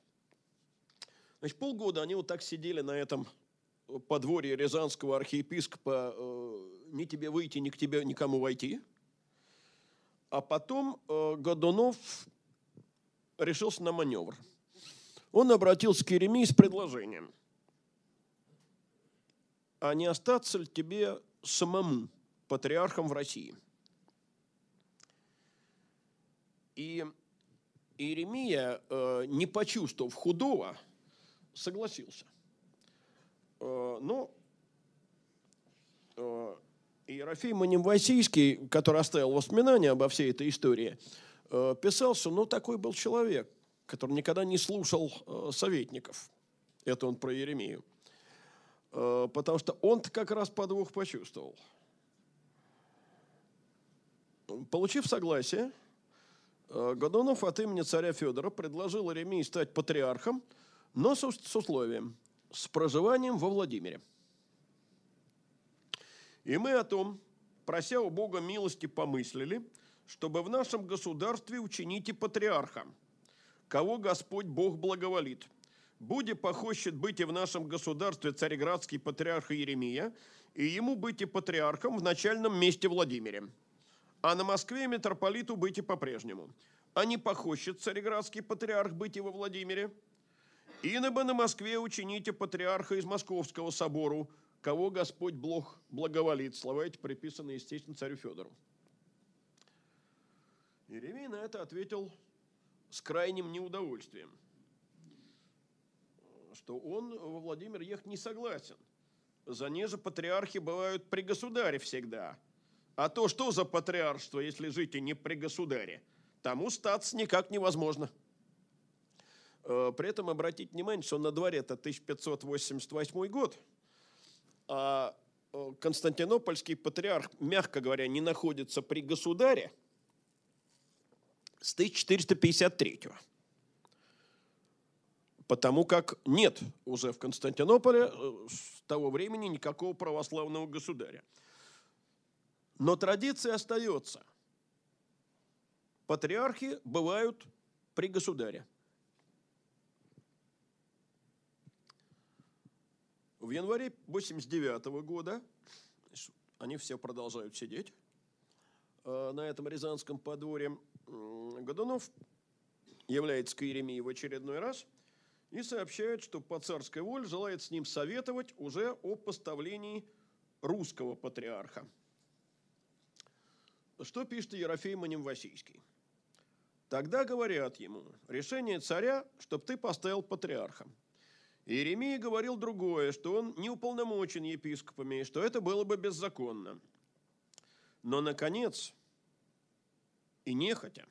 Значит, полгода они вот так сидели на этом подворье рязанского архиепископа э, «ни тебе выйти, ни к тебе никому войти». А потом э, Годунов решился на маневр. Он обратился к Еремии с предложением. А не остаться ли тебе самому патриархом в России? И Иеремия, э, не почувствовав худого, согласился – Э, ну, э, Ерофей Манимвасийский, который оставил воспоминания обо всей этой истории, э, писал, что ну, такой был человек, который никогда не слушал советников. Это он про Еремию. Потому что он-то как раз подвох почувствовал. Получив согласие, Годунов от имени царя Федора предложил Еремии стать патриархом, но с условием – с проживанием во Владимире. И мы о том, прося у Бога милости, помыслили, чтобы в нашем государстве учините патриарха, кого Господь Бог благоволит. Буде похощет быть и в нашем государстве цареградский патриарх Иеремия, и ему быть и патриархом в начальном месте Владимире. А на Москве митрополиту быть и по-прежнему. А не похощет цареградский патриарх быть и во Владимире – Инобы на Москве учините патриарха из Московского собору, кого Господь Бог благоволит. Слова эти приписаны, естественно, царю Федору. Иеремий на это ответил с крайним неудовольствием, что он во Владимир ехать не согласен. За неже патриархи бывают при государе всегда. А то что за патриаршество, если жить и не при государе? Тому статься никак невозможно. Э, при этом обратите внимание, что на дворе это 1588 год, а э, Константинопольский патриарх, мягко говоря, не находится при государе с 1453 -го. Потому как нет уже в Константинополе э, с того времени никакого православного государя. Но традиция остается. Патриархи бывают при государе. В январе 89 года они все продолжают сидеть э, на этом Рязанском подворье. Годунов является к Иеремии в очередной раз и сообщает, что по царской воле желает с ним советовать уже о поставлении русского патриарха. Что пишет Ерофей Маневасийский? Тогда говорят ему, решение царя, чтобы ты поставил патриарха. Иеремия говорил другое, что он не уполномочен епископами, что это было бы беззаконно. Но, наконец, и нехотя,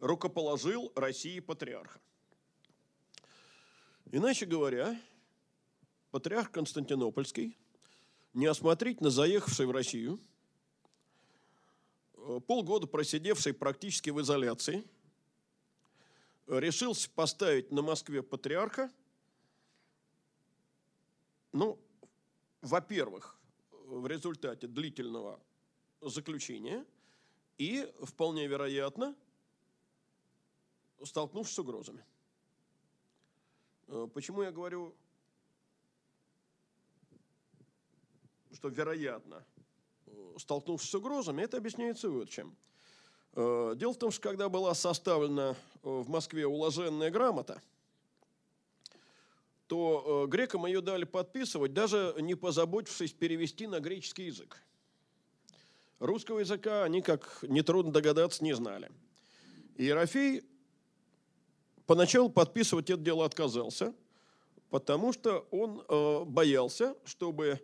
рукоположил России патриарха. Иначе говоря, патриарх Константинопольский, неосмотрительно заехавший в Россию, э, полгода просидевший практически в изоляции, решился поставить на Москве патриарха – ну, во-первых, в результате длительного заключения и, вполне вероятно, столкнувшись с угрозами. Э, почему я говорю, что вероятно, э, столкнувшись с угрозами, это объясняется вот чем. Э, дело в том, что когда была составлена в Москве уложенная грамота – то э, грекам ее дали подписывать, даже не позаботившись перевести на греческий язык. Русского языка они, как нетрудно догадаться, не знали. Ерофей поначалу подписывать это дело отказался, потому что он э, боялся, чтобы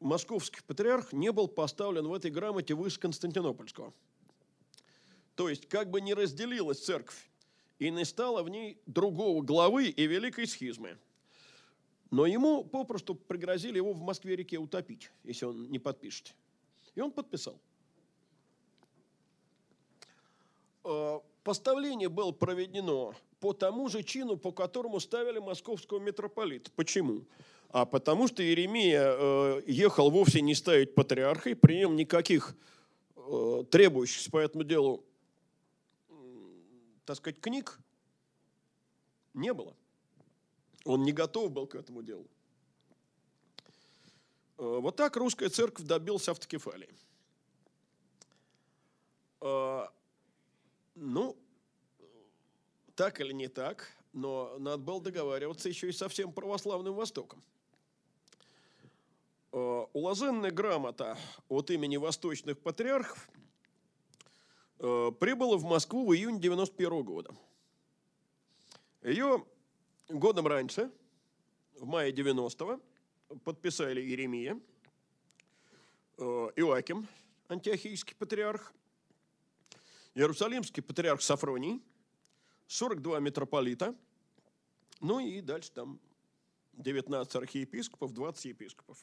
московский патриарх не был поставлен в этой грамоте выше Константинопольского. То есть, как бы не разделилась церковь и не стало в ней другого главы и великой схизмы. Но ему попросту пригрозили его в Москве-реке утопить, если он не подпишет. И он подписал. Э, поставление было проведено по тому же чину, по которому ставили московского митрополита. Почему? А потому что Иеремия э, ехал вовсе не ставить патриарха, и при нем никаких э, требующихся по этому делу так сказать, книг не было. Он не готов был к этому делу. Э, вот так русская церковь добился автокефалии. Э, ну, так или не так, но надо было договариваться еще и со всем православным Востоком. Э, уложенная грамота от имени восточных патриархов – прибыла в Москву в июне 91 года. Ее годом раньше, в мае 90-го, подписали Иеремия, э, Иоаким, антиохийский патриарх, Иерусалимский патриарх Сафроний, 42 митрополита, ну и дальше там 19 архиепископов, 20 епископов.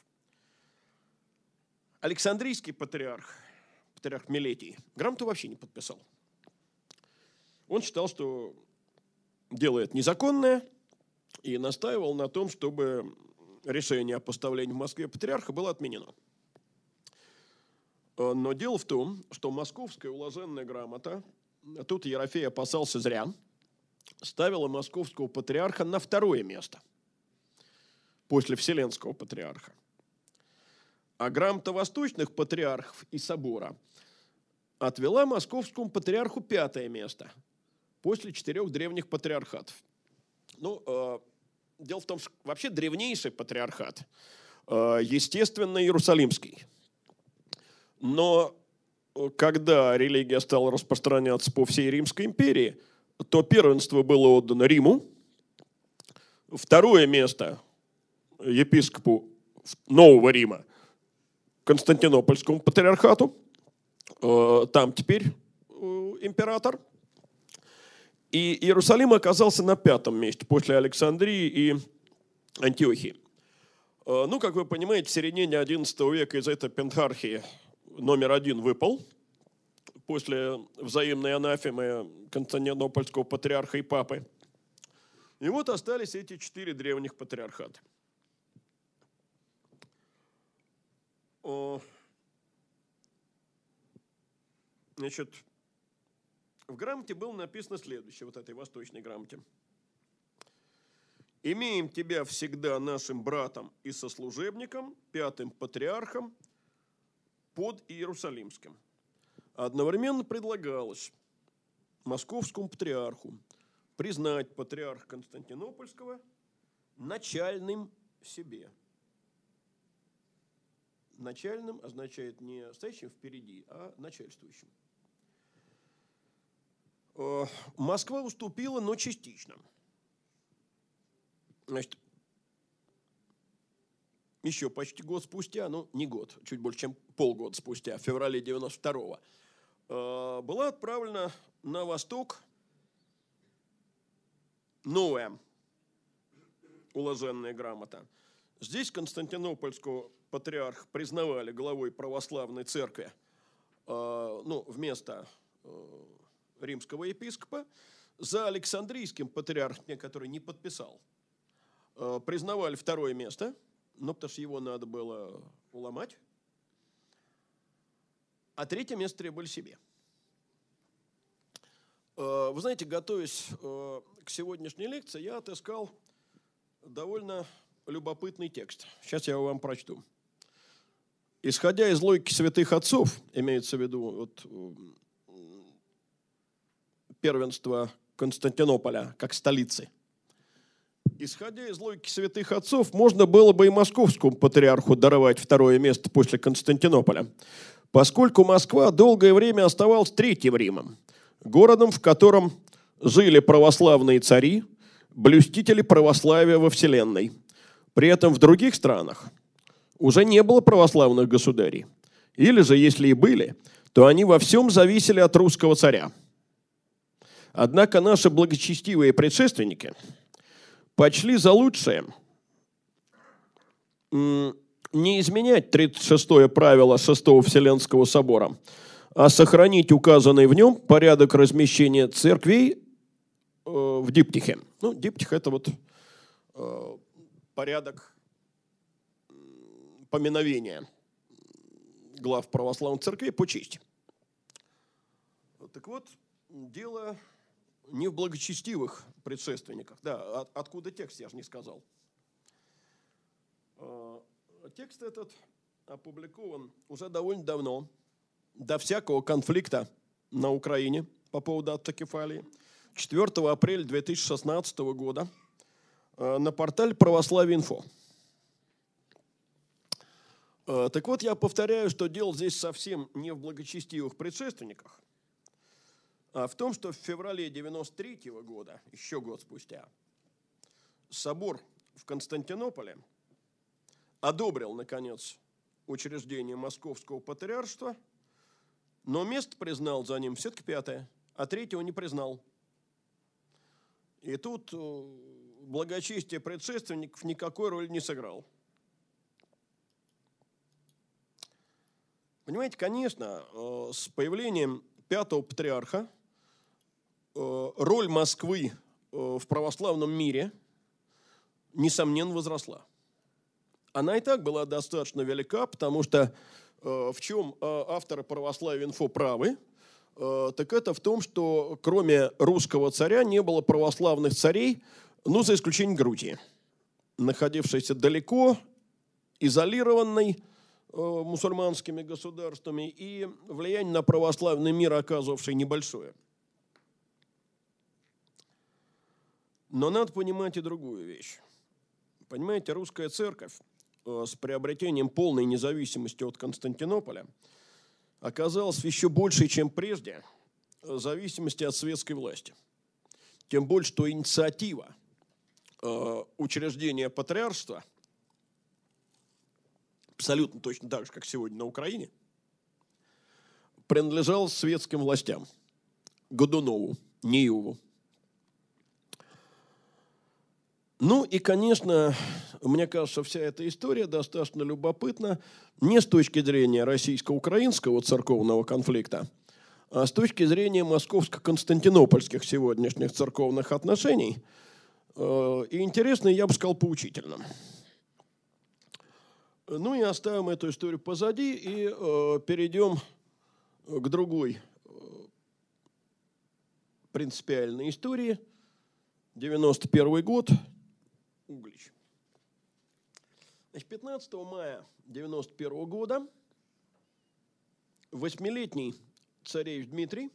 Александрийский патриарх – патриарх Милетий, грамоту вообще не подписал. Он считал, что делает незаконное, и настаивал на том, чтобы решение о поставлении в Москве патриарха было отменено. Но дело в том, что московская уложенная грамота, тут Ерофей опасался зря, ставила московского патриарха на второе место после Вселенского патриарха. А грамота восточных патриархов и собора отвела московскому патриарху пятое место после четырех древних патриархатов. Ну, э, дело в том, что вообще древнейший патриархат, э, естественно, Иерусалимский. Но э, когда религия стала распространяться по всей Римской империи, то первенство было отдано Риму, второе место епископу Нового Рима, Константинопольскому патриархату, там теперь э, император. И Иерусалим оказался на пятом месте после Александрии и Антиохии. Э, ну, как вы понимаете, в середине XI века из этой пентархии номер один выпал после взаимной анафемы Константинопольского патриарха и папы. И вот остались эти четыре древних патриархата. Значит, в грамоте было написано следующее, вот этой восточной грамоте. «Имеем тебя всегда нашим братом и сослужебником, пятым патриархом под Иерусалимским». Одновременно предлагалось московскому патриарху признать патриарха Константинопольского начальным себе. Начальным означает не стоящим впереди, а начальствующим. Э, Москва уступила, но частично. Значит, еще почти год спустя, ну не год, чуть больше, чем полгода спустя, в феврале 92-го, э, была отправлена на восток новая уложенная грамота. Здесь Константинопольского патриарх признавали главой православной церкви, э, ну, вместо римского епископа, за Александрийским патриархом, который не подписал, э, признавали второе место, ну, потому что его надо было уломать, а третье место требовали себе. Э, вы знаете, готовясь э, к сегодняшней лекции, я отыскал довольно любопытный текст. Сейчас я его вам прочту. Исходя из логики святых отцов, имеется в виду вот, первенства Константинополя как столицы. Исходя из логики святых отцов, можно было бы и московскому патриарху даровать второе место после Константинополя, поскольку Москва долгое время оставалась третьим Римом, городом, в котором жили православные цари, блюстители православия во Вселенной. При этом в других странах уже не было православных государей. Или же, если и были, то они во всем зависели от русского царя – Однако наши благочестивые предшественники почли за лучшее не изменять 36-е правило 6-го Вселенского собора, а сохранить указанный в нем порядок размещения церквей э, в диптихе. Ну, диптих – это вот э, порядок поминовения глав православных церквей по чести. Так вот, дело не в благочестивых предшественниках. Да, от, откуда текст, я же не сказал. А, текст этот опубликован уже довольно давно, до всякого конфликта на Украине по поводу автокефалии. 4 апреля 2016 года а, на портале Православие Инфо. А, так вот, я повторяю, что дело здесь совсем не в благочестивых предшественниках, в том, что в феврале 93 -го года, еще год спустя, собор в Константинополе одобрил, наконец, учреждение Московского патриаршества, но место признал за ним все-таки пятое, а третьего не признал. И тут э, благочестие предшественников никакой роли не сыграл. Понимаете, конечно, э, с появлением пятого патриарха – роль Москвы э, в православном мире, несомненно, возросла. Она и так была достаточно велика, потому что э, в чем авторы православия инфо правы, так это в том, что кроме русского царя не было православных царей, ну, за исключением Грузии, находившейся далеко, изолированной мусульманскими государствами и влияние на православный мир оказывавшей небольшое – Но надо понимать и другую вещь. Понимаете, русская церковь э, с приобретением полной независимости от Константинополя оказалась в еще большей, чем прежде, э, зависимости от светской власти. Тем более, что инициатива э, учреждения патриаршества абсолютно точно так же, как сегодня на Украине, принадлежала светским властям. Годунову, Ниеву. Ну и, конечно, мне кажется, вся эта история достаточно любопытна не с точки зрения российско-украинского церковного конфликта, а с точки зрения московско-константинопольских сегодняшних церковных отношений. Э, и интересно, я бы сказал, поучительно. Ну и оставим эту историю позади и э, перейдем к другой э, принципиальной истории. 91 год – Углич. Значит, 15 мая 1991 года восьмилетний царевич Дмитрий,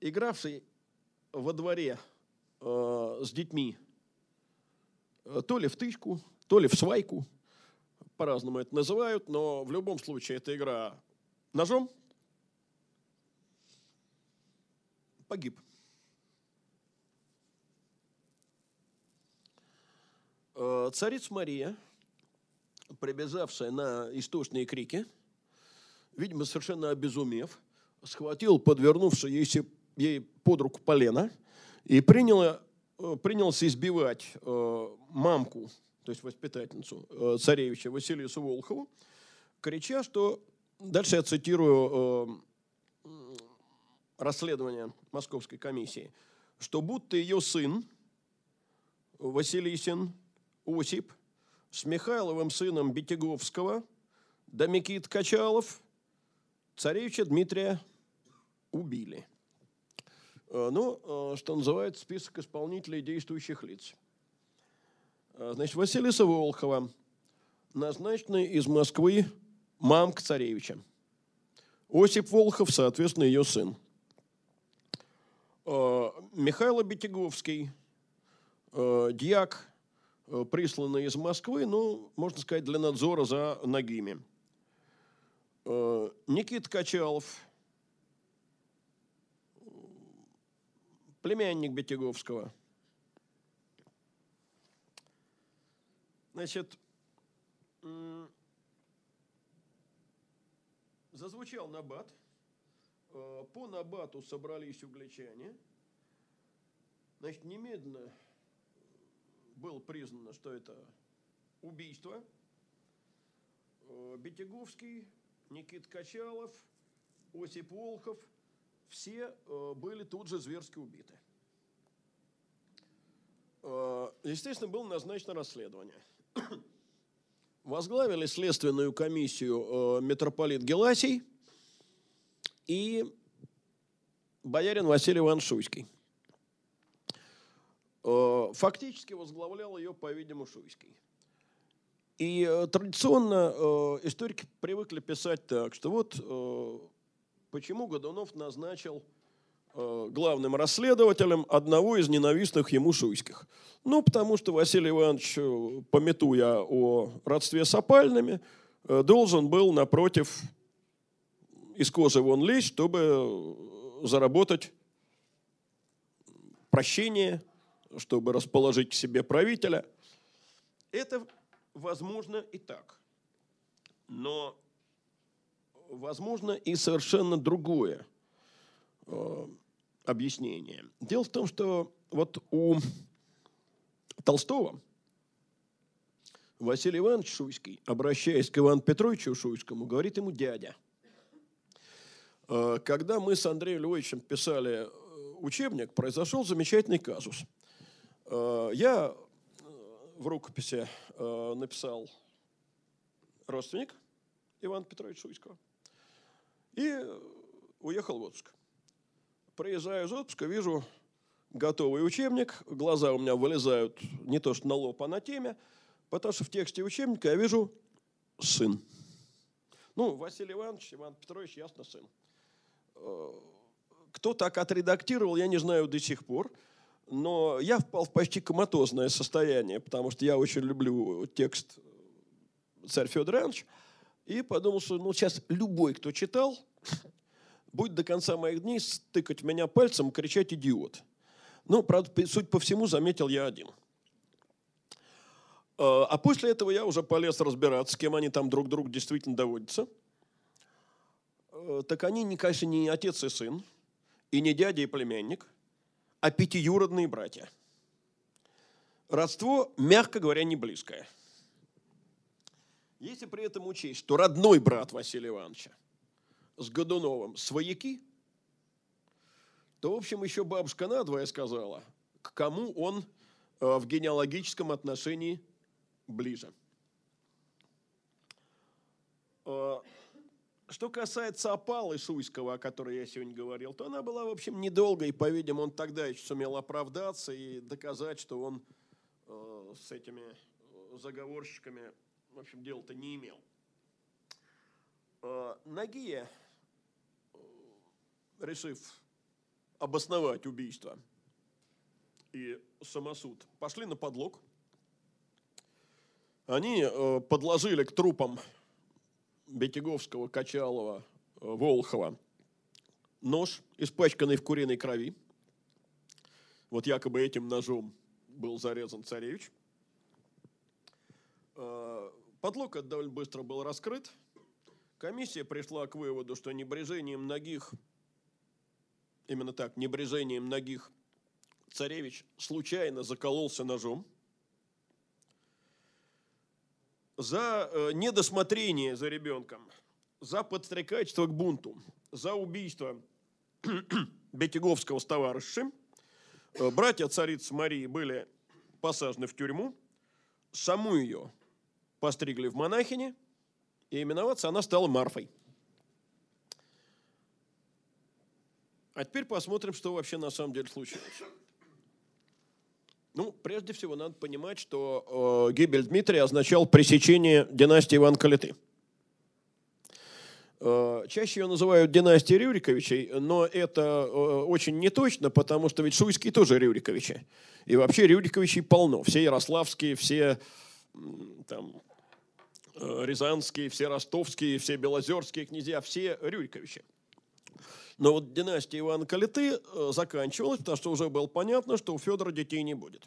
игравший во дворе э, с детьми э, то ли в тычку, то ли в свайку, по-разному это называют, но в любом случае это игра ножом, погиб. Царица Мария, прибежавшая на истошные крики, видимо, совершенно обезумев, схватил подвернувший ей, ей под руку полено и приняла, э, принялся избивать э, мамку, то есть воспитательницу царевича Василису Волхову, крича, что, дальше я цитирую расследование Московской комиссии, что будто ее сын Василисин Осип с Михайловым сыном Бетеговского, да Микит Качалов, царевича Дмитрия убили. Э, ну, э, что называется, список исполнителей действующих лиц. Э, значит, Василиса Волхова, назначенная из Москвы мамка царевича. Осип Волхов, соответственно, ее сын. Михаил Бетеговский, дьяк присланы из Москвы, ну, можно сказать, для надзора за ногими. Э, Никит Качалов, племянник Бетяговского. Значит, зазвучал набат. Э, по набату собрались угличане. Значит, немедленно было признано, что это убийство. Э, Бетяговский, Никит Качалов, Осип Волхов, все э, были тут же зверски убиты. Э, естественно, было назначено расследование. <coughs> Возглавили следственную комиссию митрополит Геласий и боярин Василий Иванович Шуйский. Э, фактически возглавлял ее, по-видимому, Шуйский. И э, традиционно э, историки привыкли писать так, что вот почему Годунов назначил главным расследователем одного из ненавистных ему шуйских. Ну, потому что Василий Иванович, пометуя о родстве с опальными, должен был, напротив, из кожи вон лезть, чтобы заработать прощение чтобы расположить к себе правителя. Это возможно и так. Но возможно и совершенно другое э, объяснение. Дело в том, что вот у Толстого Василий Иванович Шуйский, обращаясь к Ивану Петровичу Шуйскому, говорит ему дядя. Э, когда мы с Андреем Львовичем писали э, учебник, произошел замечательный казус – я э, в рукописи э, написал родственник Ивана Петровича Шуйского и уехал в отпуск. Приезжаю из отпуска, вижу готовый учебник, глаза у меня вылезают не то что на лоб, а на теме, потому что в тексте учебника я вижу сын. Ну, Василий Иванович, Иван Петрович, ясно, сын. Кто так отредактировал, я не знаю до сих пор. Но я впал в почти коматозное состояние, потому что я очень люблю текст «Царь Федор Иванович», и подумал, что ну, сейчас любой, кто читал, <laughs> будет до конца моих дней стыкать меня пальцем кричать «идиот». Ну, правда, суть по всему, заметил я один. А, а после этого я уже полез разбираться, с кем они там друг другу действительно доводятся. А, так они, конечно, не отец и сын, и не дядя и племянник, а пятиюродные братья. Родство, мягко говоря, не близкое. Если при этом учесть, что родной брат Василия Ивановича с Годуновым свояки, то, в общем, еще бабушка надвое сказала, к кому он э, в генеалогическом отношении ближе. Э, что касается опалы Шуйского, о которой я сегодня говорил, то она была, в общем, недолго, и, по-видимому, он тогда еще сумел оправдаться и доказать, что он э, с этими заговорщиками, в общем, дела-то не имел. Нагия, решив обосновать убийство и самосуд, пошли на подлог. Они э, подложили к трупам Бетяговского, Качалова, э, Волхова нож, испачканный в куриной крови. Вот якобы этим ножом был зарезан царевич. Э, подлог довольно быстро был раскрыт. Комиссия пришла к выводу, что небрежением многих именно так, небрежением ногих, царевич случайно закололся ножом за э, недосмотрение за ребенком, за подстрекательство к бунту, за убийство <clears throat> Бетяговского с товарищем. Э, братья царицы Марии были посажены в тюрьму, саму ее постригли в монахини, и именоваться она стала Марфой. А теперь посмотрим, что вообще на самом деле случилось. Ну, прежде всего, надо понимать, что э, гибель Дмитрия означал пресечение династии Иван Калиты. Э, чаще ее называют династией Рюриковичей, но это э, очень неточно, потому что ведь Шуйские тоже Рюриковичи. И вообще Рюриковичей полно. Все ярославские, все там, э, рязанские, все ростовские, все белозерские князья, все Рюриковичи. Но вот династия Ивана Калиты э, заканчивалась, потому что уже было понятно, что у Федора детей не будет.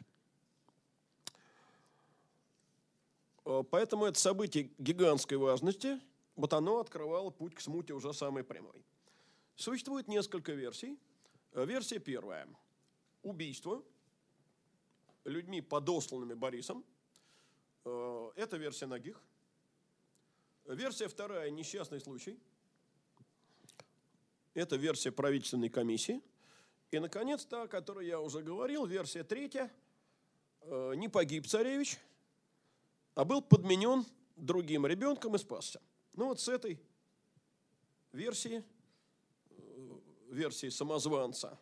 Э, поэтому это событие гигантской важности, вот оно открывало путь к смуте уже самой прямой. Существует несколько версий. Э, версия первая. Убийство людьми, подосланными Борисом. Это версия Ногих. Версия вторая – несчастный случай – это версия правительственной комиссии. И, наконец, то, о которой я уже говорил, версия третья. Э, не погиб царевич, а был подменен другим ребенком и спасся. Ну вот с этой версии, э, версии самозванца,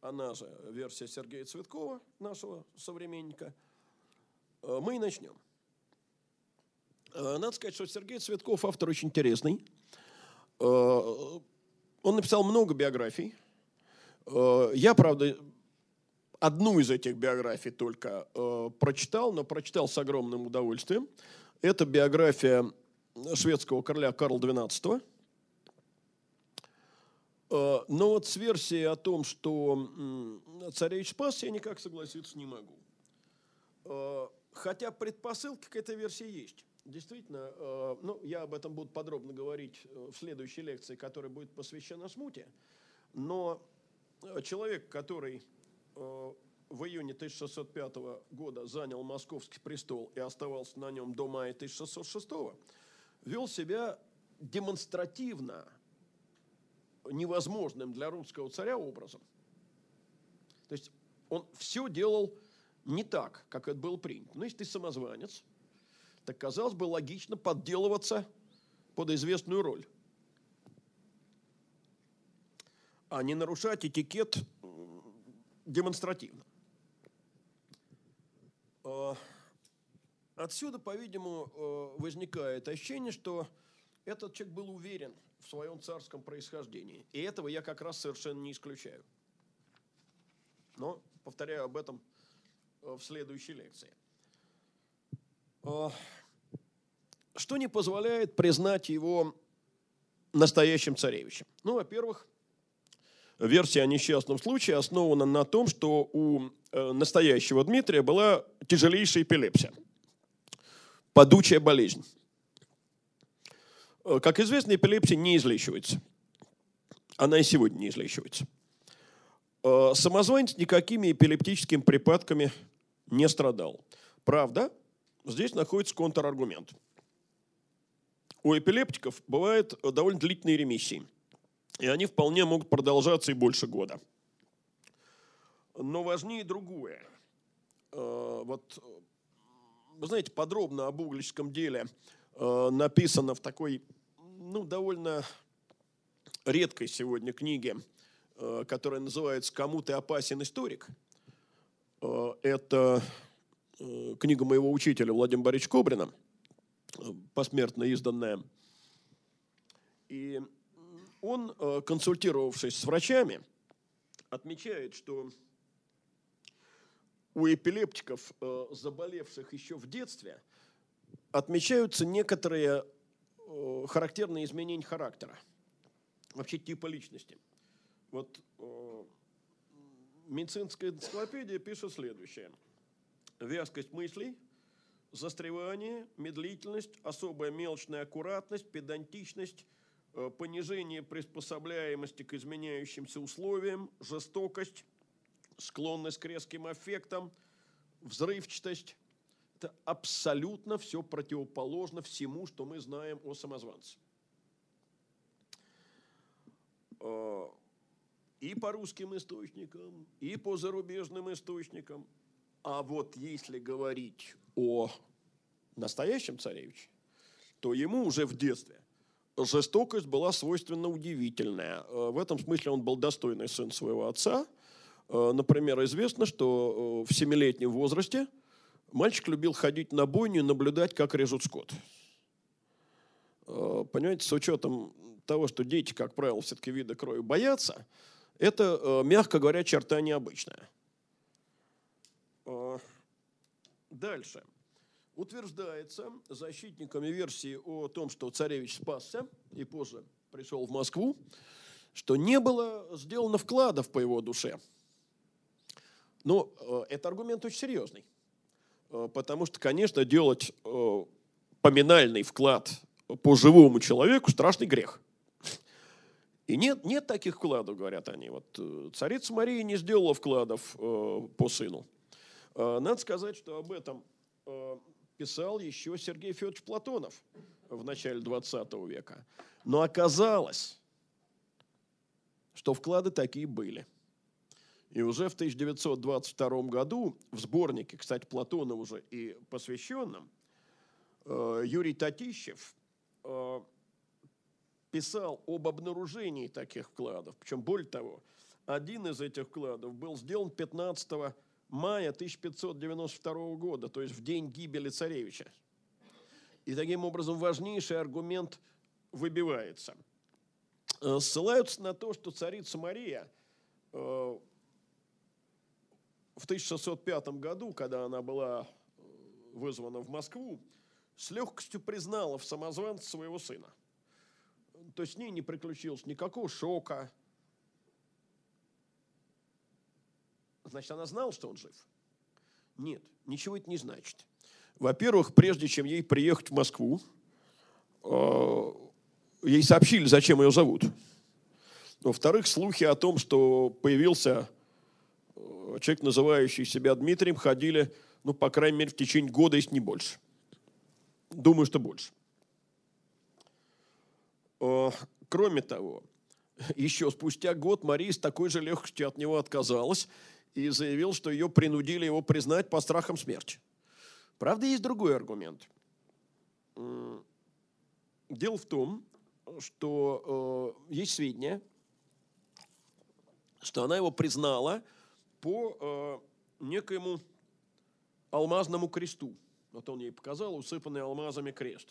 она же версия Сергея Цветкова, нашего современника, э, мы и начнем. Надо сказать, что Сергей Цветков автор очень интересный. Он написал много биографий. Э, я, правда, одну из этих биографий только э, прочитал, но прочитал с огромным удовольствием. Это биография шведского короля Карла XII. Э, но вот с версией о том, что царевич спас, я никак согласиться не могу. Хотя предпосылки к этой версии есть. Действительно, э, ну, я об этом буду подробно говорить э, в следующей лекции, которая будет посвящена смуте. Но э, человек, который в июне 1605 года занял московский престол и оставался на нем до мая 1606, вел себя демонстративно невозможным для русского царя образом. То есть он все делал не так, как это было принято. Ну, если ты самозванец, так казалось бы логично подделываться под известную роль. А не нарушать этикет демонстративно. А, отсюда, по-видимому, э, возникает ощущение, что этот человек был уверен в своем царском происхождении. И этого я как раз совершенно не исключаю. Но повторяю об этом э, в следующей лекции. Что не позволяет признать его настоящим царевичем? Ну, во-первых, версия о несчастном случае основана на том, что у э, настоящего Дмитрия была тяжелейшая эпилепсия, падучая болезнь. Э, как известно, эпилепсия не излечивается. Она и сегодня не излечивается. Э, самозванец никакими эпилептическими припадками не страдал. Правда, здесь находится контраргумент. У эпилептиков бывают довольно длительные ремиссии – и они вполне могут продолжаться и больше года. Но важнее другое. Э, вот, вы знаете, подробно об углическом деле э, написано в такой, ну, довольно редкой сегодня книге, э, которая называется «Кому ты опасен, историк?». Это книга моего учителя Владимира Борисовича Кобрина, посмертно изданная. И он, э, консультировавшись с врачами, отмечает, что у эпилептиков, э, заболевших еще в детстве, отмечаются некоторые э, характерные изменения характера, вообще типа личности. Вот медицинская энциклопедия пишет следующее. Вязкость мыслей, застревание, медлительность, особая мелочная аккуратность, педантичность – Э, понижение приспособляемости к изменяющимся условиям, жестокость, склонность к резким эффектам, взрывчатость. Это абсолютно все противоположно всему, что мы знаем о самозванце. Э, и по русским источникам, и по зарубежным источникам. А вот если говорить о настоящем царевиче, то ему уже в детстве жестокость была свойственна удивительная. Э, в этом смысле он был достойный сын своего отца. Э, например, известно, что э, в семилетнем возрасте мальчик любил ходить на бойню и наблюдать, как режут скот. Понимаете, с учетом того, что дети, как правило, все-таки вида крови боятся, это, мягко говоря, черта необычная. Дальше утверждается защитниками версии о том, что царевич спасся и позже пришел в Москву, что не было сделано вкладов по его душе. Но э, это аргумент очень серьезный, э, потому что, конечно, делать э, поминальный вклад по живому человеку страшный грех. И нет, нет таких вкладов, говорят они. Вот царица Мария не сделала вкладов по сыну. Надо сказать, что об этом писал еще Сергей Федорович Платонов в начале 20 века. Но оказалось, что вклады такие были. И уже в 1922 году в сборнике, кстати, Платона уже и посвященном, э, Юрий Татищев э, писал об обнаружении таких вкладов. Причем, более того, один из этих вкладов был сделан 15 мая 1592 года, то есть в день гибели царевича. И таким образом важнейший аргумент выбивается. Э, ссылаются на то, что царица Мария э, в 1605 году, когда она была э, вызвана в Москву, с легкостью признала в самозванце своего сына. То есть с ней не приключилось никакого шока, Значит, она знала, что он жив? Нет, ничего это не значит. Во-первых, прежде чем ей приехать в Москву, э, ей сообщили, зачем ее зовут. Во-вторых, слухи о том, что появился э, человек, называющий себя Дмитрием, ходили, ну, по крайней мере, в течение года, если не больше. Думаю, что больше. Э, кроме того, <laughs> еще спустя год Мария с такой же легкостью от него отказалась и заявил, что ее принудили его признать по страхам смерти. Правда, есть другой аргумент. Дело в том, что э, есть сведения, что она его признала по э, некоему алмазному кресту. Вот он ей показал усыпанный алмазами крест.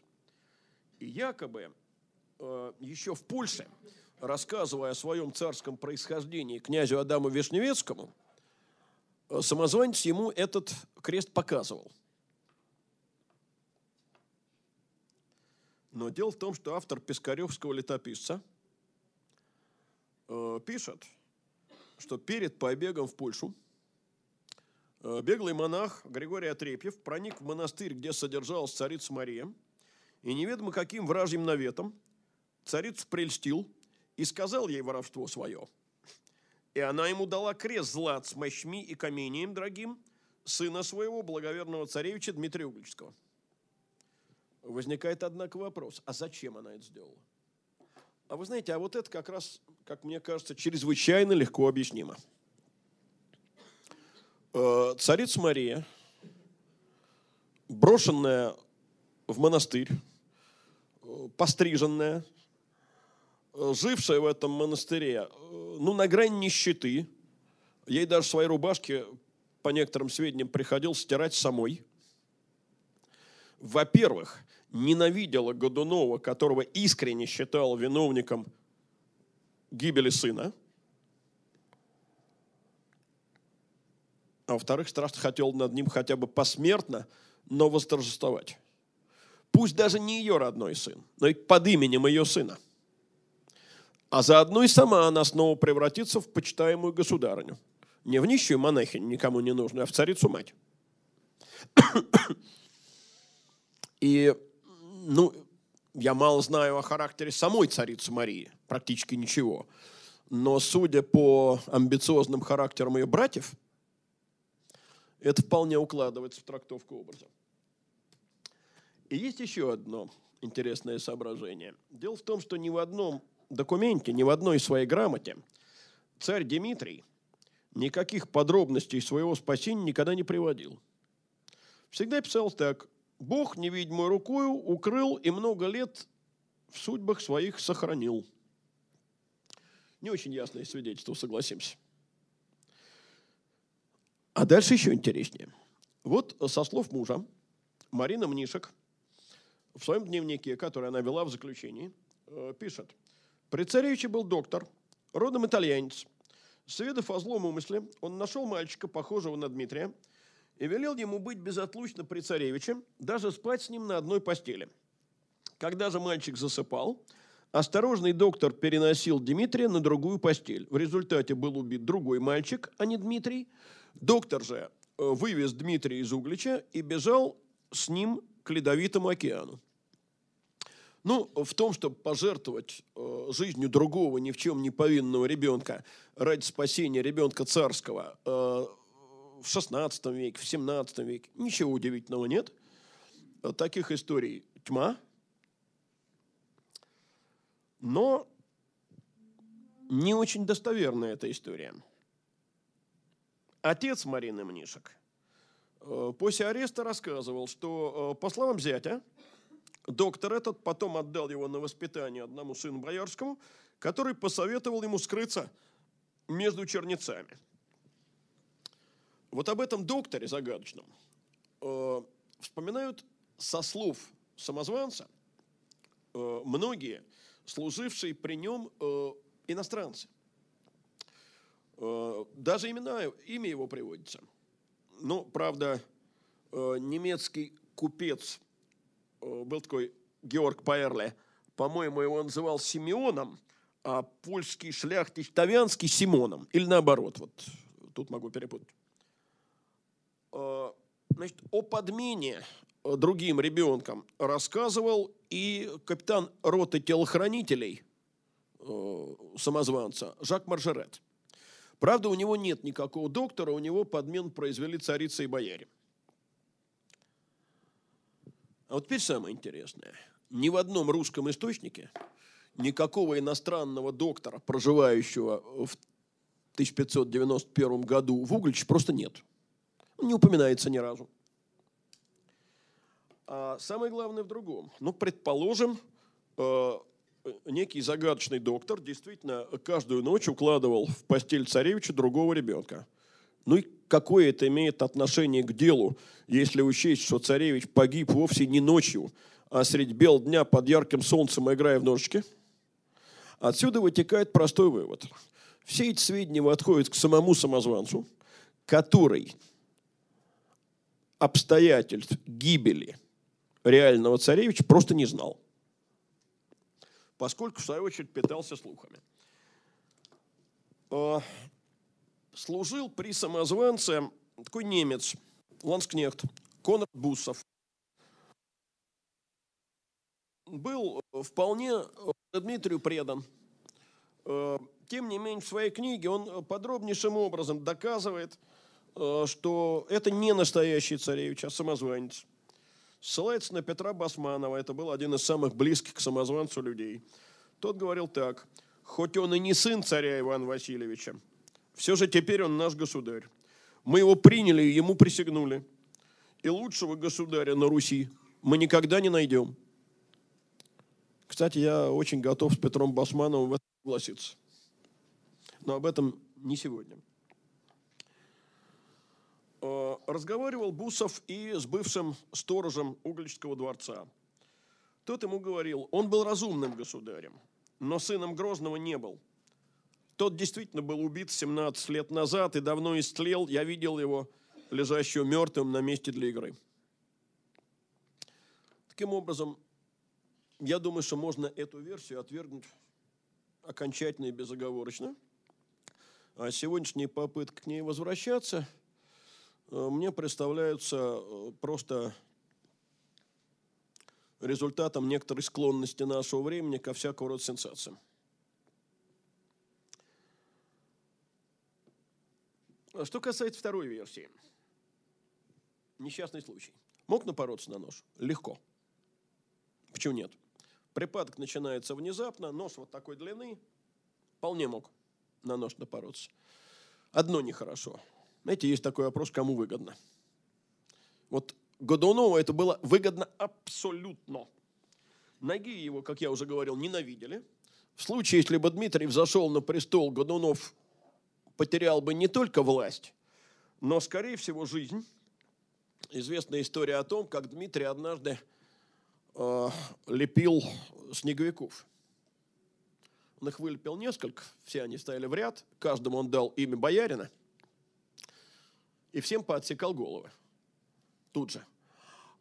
И якобы э, еще в Польше, рассказывая о своем царском происхождении князю Адаму Вишневецкому, самозванец ему этот крест показывал. Но дело в том, что автор Пискаревского летописца э, пишет, что перед побегом в Польшу э, беглый монах Григорий Отрепьев проник в монастырь, где содержалась царица Мария, и неведомо каким вражьим наветом царицу прельстил и сказал ей воровство свое. И она ему дала крест злат с мощми и камением дорогим сына своего благоверного царевича Дмитрия Угличского – Возникает, однако, вопрос, а зачем она это сделала? А вы знаете, а вот это как раз, как мне кажется, чрезвычайно легко объяснимо. Э, царица Мария, брошенная в монастырь, э, постриженная, жившая в этом монастыре, ну, на грани нищеты, ей даже свои рубашки, по некоторым сведениям, приходилось стирать самой. Во-первых, ненавидела Годунова, которого искренне считал виновником гибели сына. А во-вторых, страшно хотел над ним хотя бы посмертно, но восторжествовать. Пусть даже не ее родной сын, но и под именем ее сына. А заодно и сама она снова превратится в почитаемую государыню. Не в нищую монахиню, никому не нужную, а в царицу-мать. <coughs> И ну, я мало знаю о характере самой царицы Марии, практически ничего. Но судя по амбициозным характерам ее братьев, это вполне укладывается в трактовку образа. И есть еще одно интересное соображение. Дело в том, что ни в одном документе, ни в одной своей грамоте царь Дмитрий никаких подробностей своего спасения никогда не приводил. Всегда писал так – Бог невидимой рукою укрыл и много лет в судьбах своих сохранил. Не очень ясное свидетельство, согласимся. А дальше еще интереснее. Вот со слов мужа Марина Мнишек в своем дневнике, который она вела в заключении, э, пишет. При царевиче был доктор, родом итальянец. Сведав о злом умысле, он нашел мальчика, похожего на Дмитрия, и велел ему быть безотлучно при царевиче, даже спать с ним на одной постели. Когда же мальчик засыпал, осторожный доктор переносил Дмитрия на другую постель. В результате был убит другой мальчик, а не Дмитрий. Доктор же э, вывез Дмитрия из Углича и бежал с ним к Ледовитому океану. Ну, в том, чтобы пожертвовать э, жизнью другого, ни в чем не повинного ребенка ради спасения ребенка царского, э, в 16 веке, в 17 веке. Ничего удивительного нет. Таких историй тьма. Но не очень достоверная эта история. Отец Марины Мнишек э, после ареста рассказывал, что, э, по словам зятя, доктор этот потом отдал его на воспитание одному сыну боярскому, который посоветовал ему скрыться между черницами – вот об этом докторе загадочном э, вспоминают со слов самозванца э, многие служившие при нем э, иностранцы. Э, даже имена, имя его приводится. Ну, правда, э, немецкий купец был такой Георг Паэрле, по-моему, его называл Симеоном, а польский шляхтич Тавянский Симоном. Или наоборот, вот тут могу перепутать. Э, значит, о подмене э, другим ребенкам рассказывал и капитан роты телохранителей э, самозванца Жак Маржерет. Правда, у него нет никакого доктора, у него подмен произвели царица и бояре. А вот теперь самое интересное. Ни в одном русском источнике никакого иностранного доктора, проживающего в 1591 году в Углич, просто нет не упоминается ни разу. А самое главное в другом. Ну, предположим, э, некий загадочный доктор действительно каждую ночь укладывал в постель царевича другого ребенка. Ну и какое это имеет отношение к делу, если учесть, что царевич погиб вовсе не ночью, а средь бел дня под ярким солнцем, играя в ножички? Отсюда вытекает простой вывод. Все эти сведения отходят к самому самозванцу – который обстоятельств гибели реального царевича просто не знал, поскольку, в свою очередь, питался слухами. Служил при самозванце такой немец, ланскнехт, Конрад Буссов. Был вполне Дмитрию предан. А, тем не менее, в своей книге он подробнейшим образом доказывает, что это не настоящий царевич, а самозванец. Ссылается на Петра Басманова, это был один из самых близких к самозванцу людей. Тот говорил так, хоть он и не сын царя Ивана Васильевича, все же теперь он наш государь. Мы его приняли и ему присягнули. И лучшего государя на Руси мы никогда не найдем. Кстати, я очень готов с Петром Басмановым в этом согласиться. Но об этом не сегодня. Э, разговаривал Бусов и с бывшим сторожем Угличского дворца. Тот ему говорил, он был разумным государем, но сыном Грозного не был. Тот действительно был убит 17 лет назад и давно истлел. Я видел его лежащего мертвым на месте для игры. Таким образом, я думаю, что можно эту версию отвергнуть окончательно и безоговорочно. А сегодняшние попытки к ней возвращаться – Э, мне представляются э, просто результатом некоторой склонности нашего времени ко всякого рода сенсациям. Что касается второй версии. Несчастный случай. Мог напороться на нож? Легко. Почему нет? Припадок начинается внезапно, нож вот такой длины, вполне мог на нож напороться. Одно нехорошо. Знаете, есть такой вопрос, кому выгодно. Вот Годунову это было выгодно абсолютно. Ноги его, как я уже говорил, ненавидели. В случае, если бы Дмитрий взошел на престол, Годунов потерял бы не только власть, но, скорее всего, жизнь. Известная история о том, как Дмитрий однажды э, лепил снеговиков. Он их вылепил несколько, все они стояли в ряд, каждому он дал имя боярина – и всем поотсекал головы. Тут же.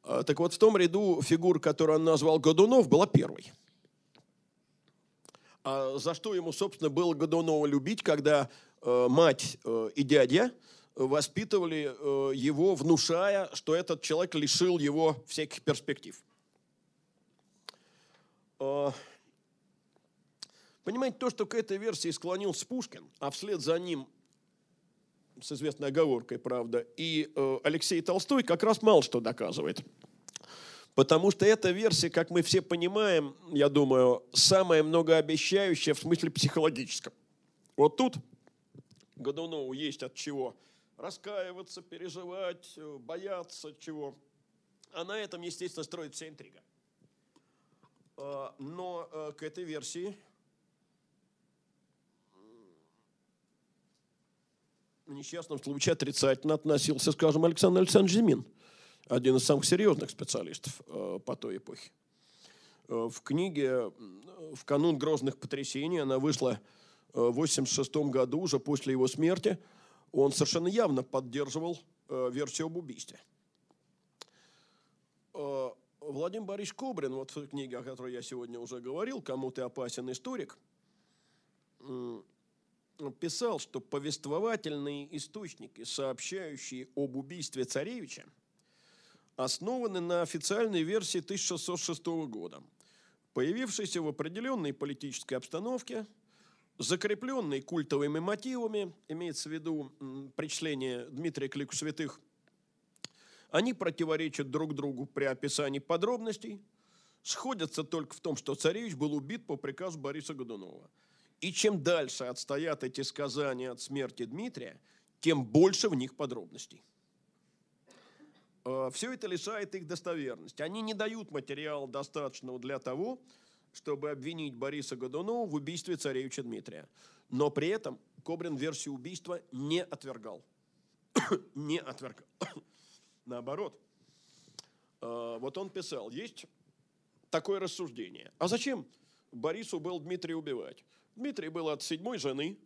А, так вот, в том ряду фигур, которую он назвал Годунов, была первой. А за что ему, собственно, было Годунова любить, когда э, мать э, и дядя воспитывали э, его, внушая, что этот человек лишил его всяких перспектив. Э, понимаете, то, что к этой версии склонился Пушкин, а вслед за ним с известной оговоркой, правда, и э, Алексей Толстой как раз мало что доказывает. Потому что эта версия, как мы все понимаем, я думаю, самая многообещающая в смысле психологическом. Вот тут Годунову есть от чего раскаиваться, переживать, э, бояться чего. А на этом, естественно, строит вся интрига. А, но э, к этой версии в несчастном случае отрицательно относился, скажем, Александр Александрович Зимин, один из самых серьезных специалистов э, по той эпохе. Э, в книге «В канун грозных потрясений» она вышла э, в 1986 году, уже после его смерти. Он совершенно явно поддерживал версию об убийстве. Владимир Борисович Кобрин, вот в книге, о которой я сегодня уже говорил, «Кому ты опасен историк», писал, что повествовательные источники, сообщающие об убийстве царевича, основаны на официальной версии 1606 года, появившейся в определенной политической обстановке, закрепленной культовыми мотивами, имеется в виду причисление Дмитрия к лику святых, они противоречат друг другу при описании подробностей, сходятся только в том, что царевич был убит по приказу Бориса Годунова – и чем дальше отстоят эти сказания от смерти Дмитрия, тем больше в них подробностей. Э, Все это лишает их достоверности. Они не дают материала достаточного для того, чтобы обвинить Бориса Годунова в убийстве царевича Дмитрия. Но при этом Кобрин версию убийства не отвергал. <coughs> не отвергал. <coughs> Наоборот. Э, вот он писал, есть такое рассуждение. А зачем Борису был Дмитрия убивать? Дмитрий был от седьмой жены.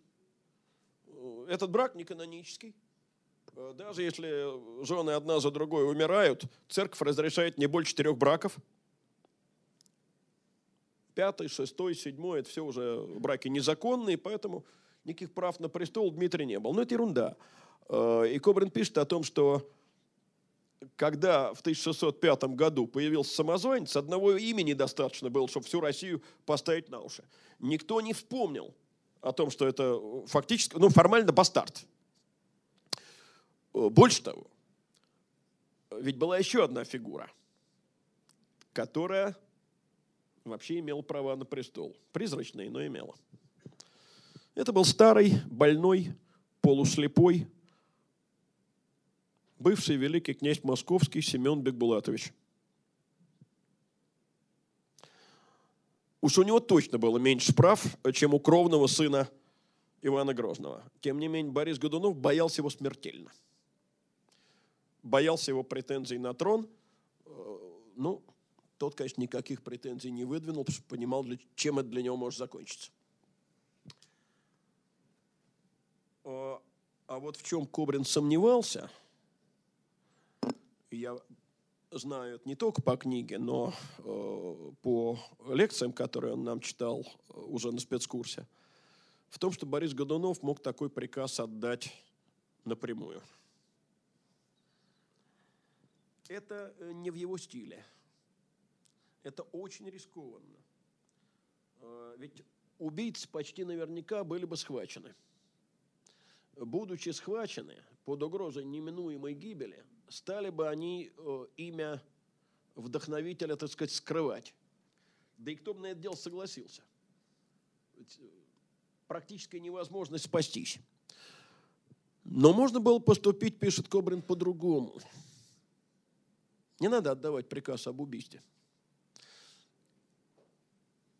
Этот брак не канонический. Э, даже если жены одна за другой умирают, церковь разрешает не больше четырех браков. Пятый, шестой, седьмой – это все уже браки незаконные, поэтому никаких прав на престол Дмитрий не был. Но это ерунда. Э, и Кобрин пишет о том, что когда в 1605 году появился самозванец, одного имени достаточно было, чтобы всю Россию поставить на уши. Никто не вспомнил о том, что это фактически, ну, формально бастард. Э, больше того, ведь была еще одна фигура, которая вообще имела права на престол. Призрачный, но имела. Это был старый, больной, полуслепой, бывший великий князь московский Семен Бекбулатович. Уж у него точно было меньше прав, чем у кровного сына Ивана Грозного. Тем не менее, Борис Годунов боялся его смертельно. Боялся его претензий на трон. Э, ну, тот, конечно, никаких претензий не выдвинул, потому что понимал, чем это для него может закончиться. Э, а вот в чем Кобрин сомневался – я знаю это не только по книге, но э, по лекциям, которые он нам читал э, уже на спецкурсе, в том, что Борис Годунов мог такой приказ отдать напрямую. Это э, не в его стиле. Это очень рискованно. Э, ведь убийцы почти наверняка были бы схвачены. Будучи схвачены под угрозой неминуемой гибели – стали бы они э, имя вдохновителя, так сказать, скрывать. Да и кто бы на это дело согласился? Э, практическая невозможность спастись. Но можно было поступить, пишет Кобрин, по-другому. Не надо отдавать приказ об убийстве.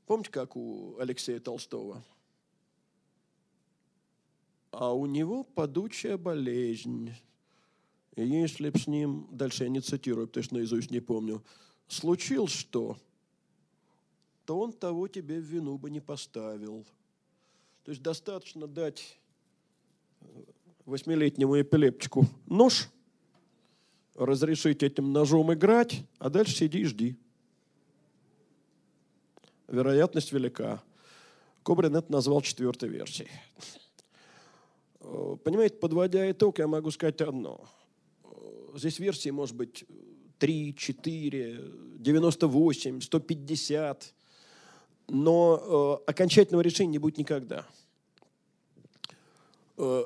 Помните, как у Алексея Толстого? А у него падучая болезнь и если б с ним, дальше я не цитирую, потому что наизусть не помню, случилось что, то он того тебе в вину бы не поставил. То есть достаточно дать э, восьмилетнему эпилептику нож, разрешить этим ножом играть, а дальше сиди и жди. Вероятность велика. Кобрин это назвал четвертой версией. Э, понимаете, подводя итог, я могу сказать одно – здесь версии может быть 3, 4, 98, 150, но э, окончательного решения не будет никогда. Э,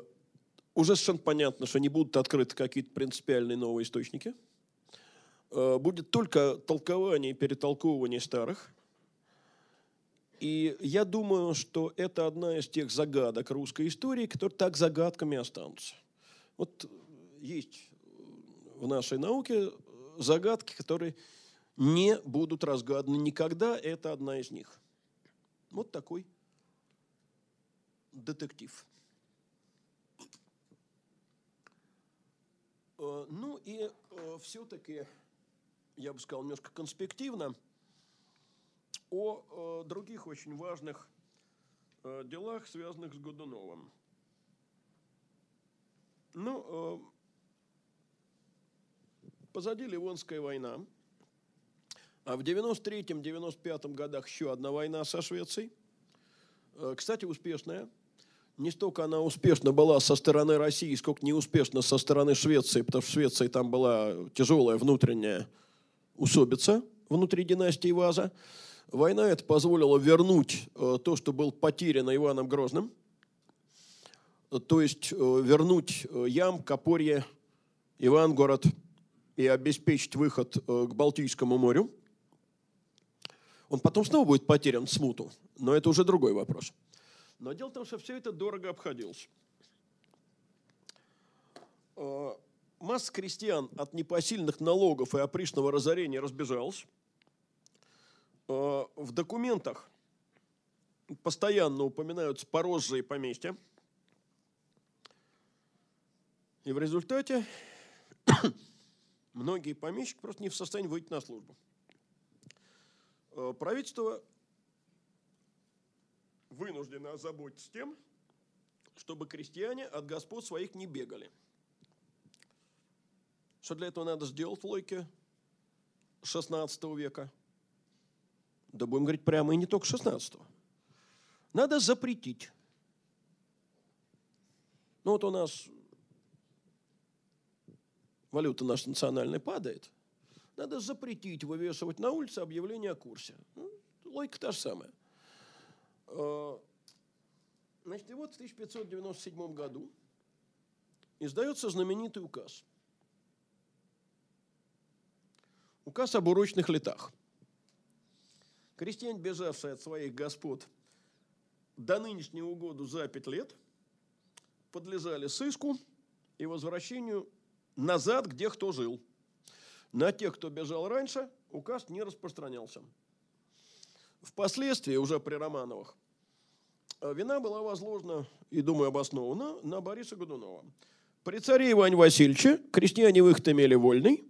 уже совершенно понятно, что не будут открыты какие-то принципиальные новые источники. Э, будет только толкование и перетолковывание старых. И я думаю, что это одна из тех загадок русской истории, которые так загадками останутся. Вот есть в нашей науке загадки, которые не будут разгаданы никогда. Это одна из них. Вот такой детектив. Э, ну и э, все-таки, я бы сказал, немножко конспективно о э, других очень важных делах, связанных с Годуновым. Ну, Позади Ливонская война. А в 93-95 годах еще одна война со Швецией. Э, кстати, успешная. Не столько она успешна была со стороны России, сколько неуспешна со стороны Швеции, потому что в Швеции там была тяжелая внутренняя усобица внутри династии Ваза. Война это позволила вернуть э, то, что было потеряно Иваном Грозным, то есть э, вернуть Ям, Копорье, Ивангород – и обеспечить выход э, к Балтийскому морю. Он потом снова будет потерян смуту, но это уже другой вопрос. Но дело в том, что все это дорого обходилось. Э, масса крестьян от непосильных налогов и опричного разорения разбежалась. Э, в документах постоянно упоминаются поросшие поместья. И в результате <coughs> многие помещики просто не в состоянии выйти на службу. Э, правительство вынуждено озаботиться тем, чтобы крестьяне от господ своих не бегали. Что для этого надо сделать в логике 16 века? Да будем говорить прямо и не только 16 -го. Надо запретить. Ну вот у нас валюта наша национальная падает. Надо запретить вывешивать на улице объявление о курсе. Ну, логика та же самая. А, значит, и вот в 1597 году издается знаменитый указ. Указ об урочных летах. Крестьяне, бежавшие от своих господ до нынешнего года за пять лет, подлежали сыску и возвращению назад, где кто жил. На тех, кто бежал раньше, указ не распространялся. Впоследствии, уже при Романовых, вина была возложена, и, думаю, обоснована, на Бориса Годунова. При царе Иване Васильевиче крестьяне выход имели вольный,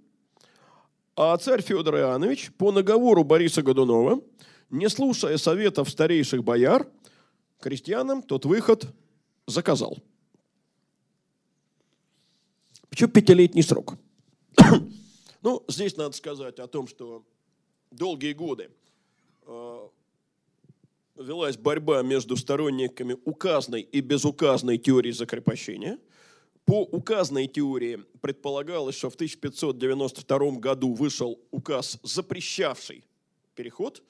а царь Федор Иоаннович по наговору Бориса Годунова, не слушая советов старейших бояр, крестьянам тот выход заказал. Почему пятилетний срок? <coughs> ну, здесь надо сказать о том, что долгие годы э, велась борьба между сторонниками указной и безуказной теории закрепощения – по указанной теории предполагалось, что в 1592 году вышел указ, запрещавший переход,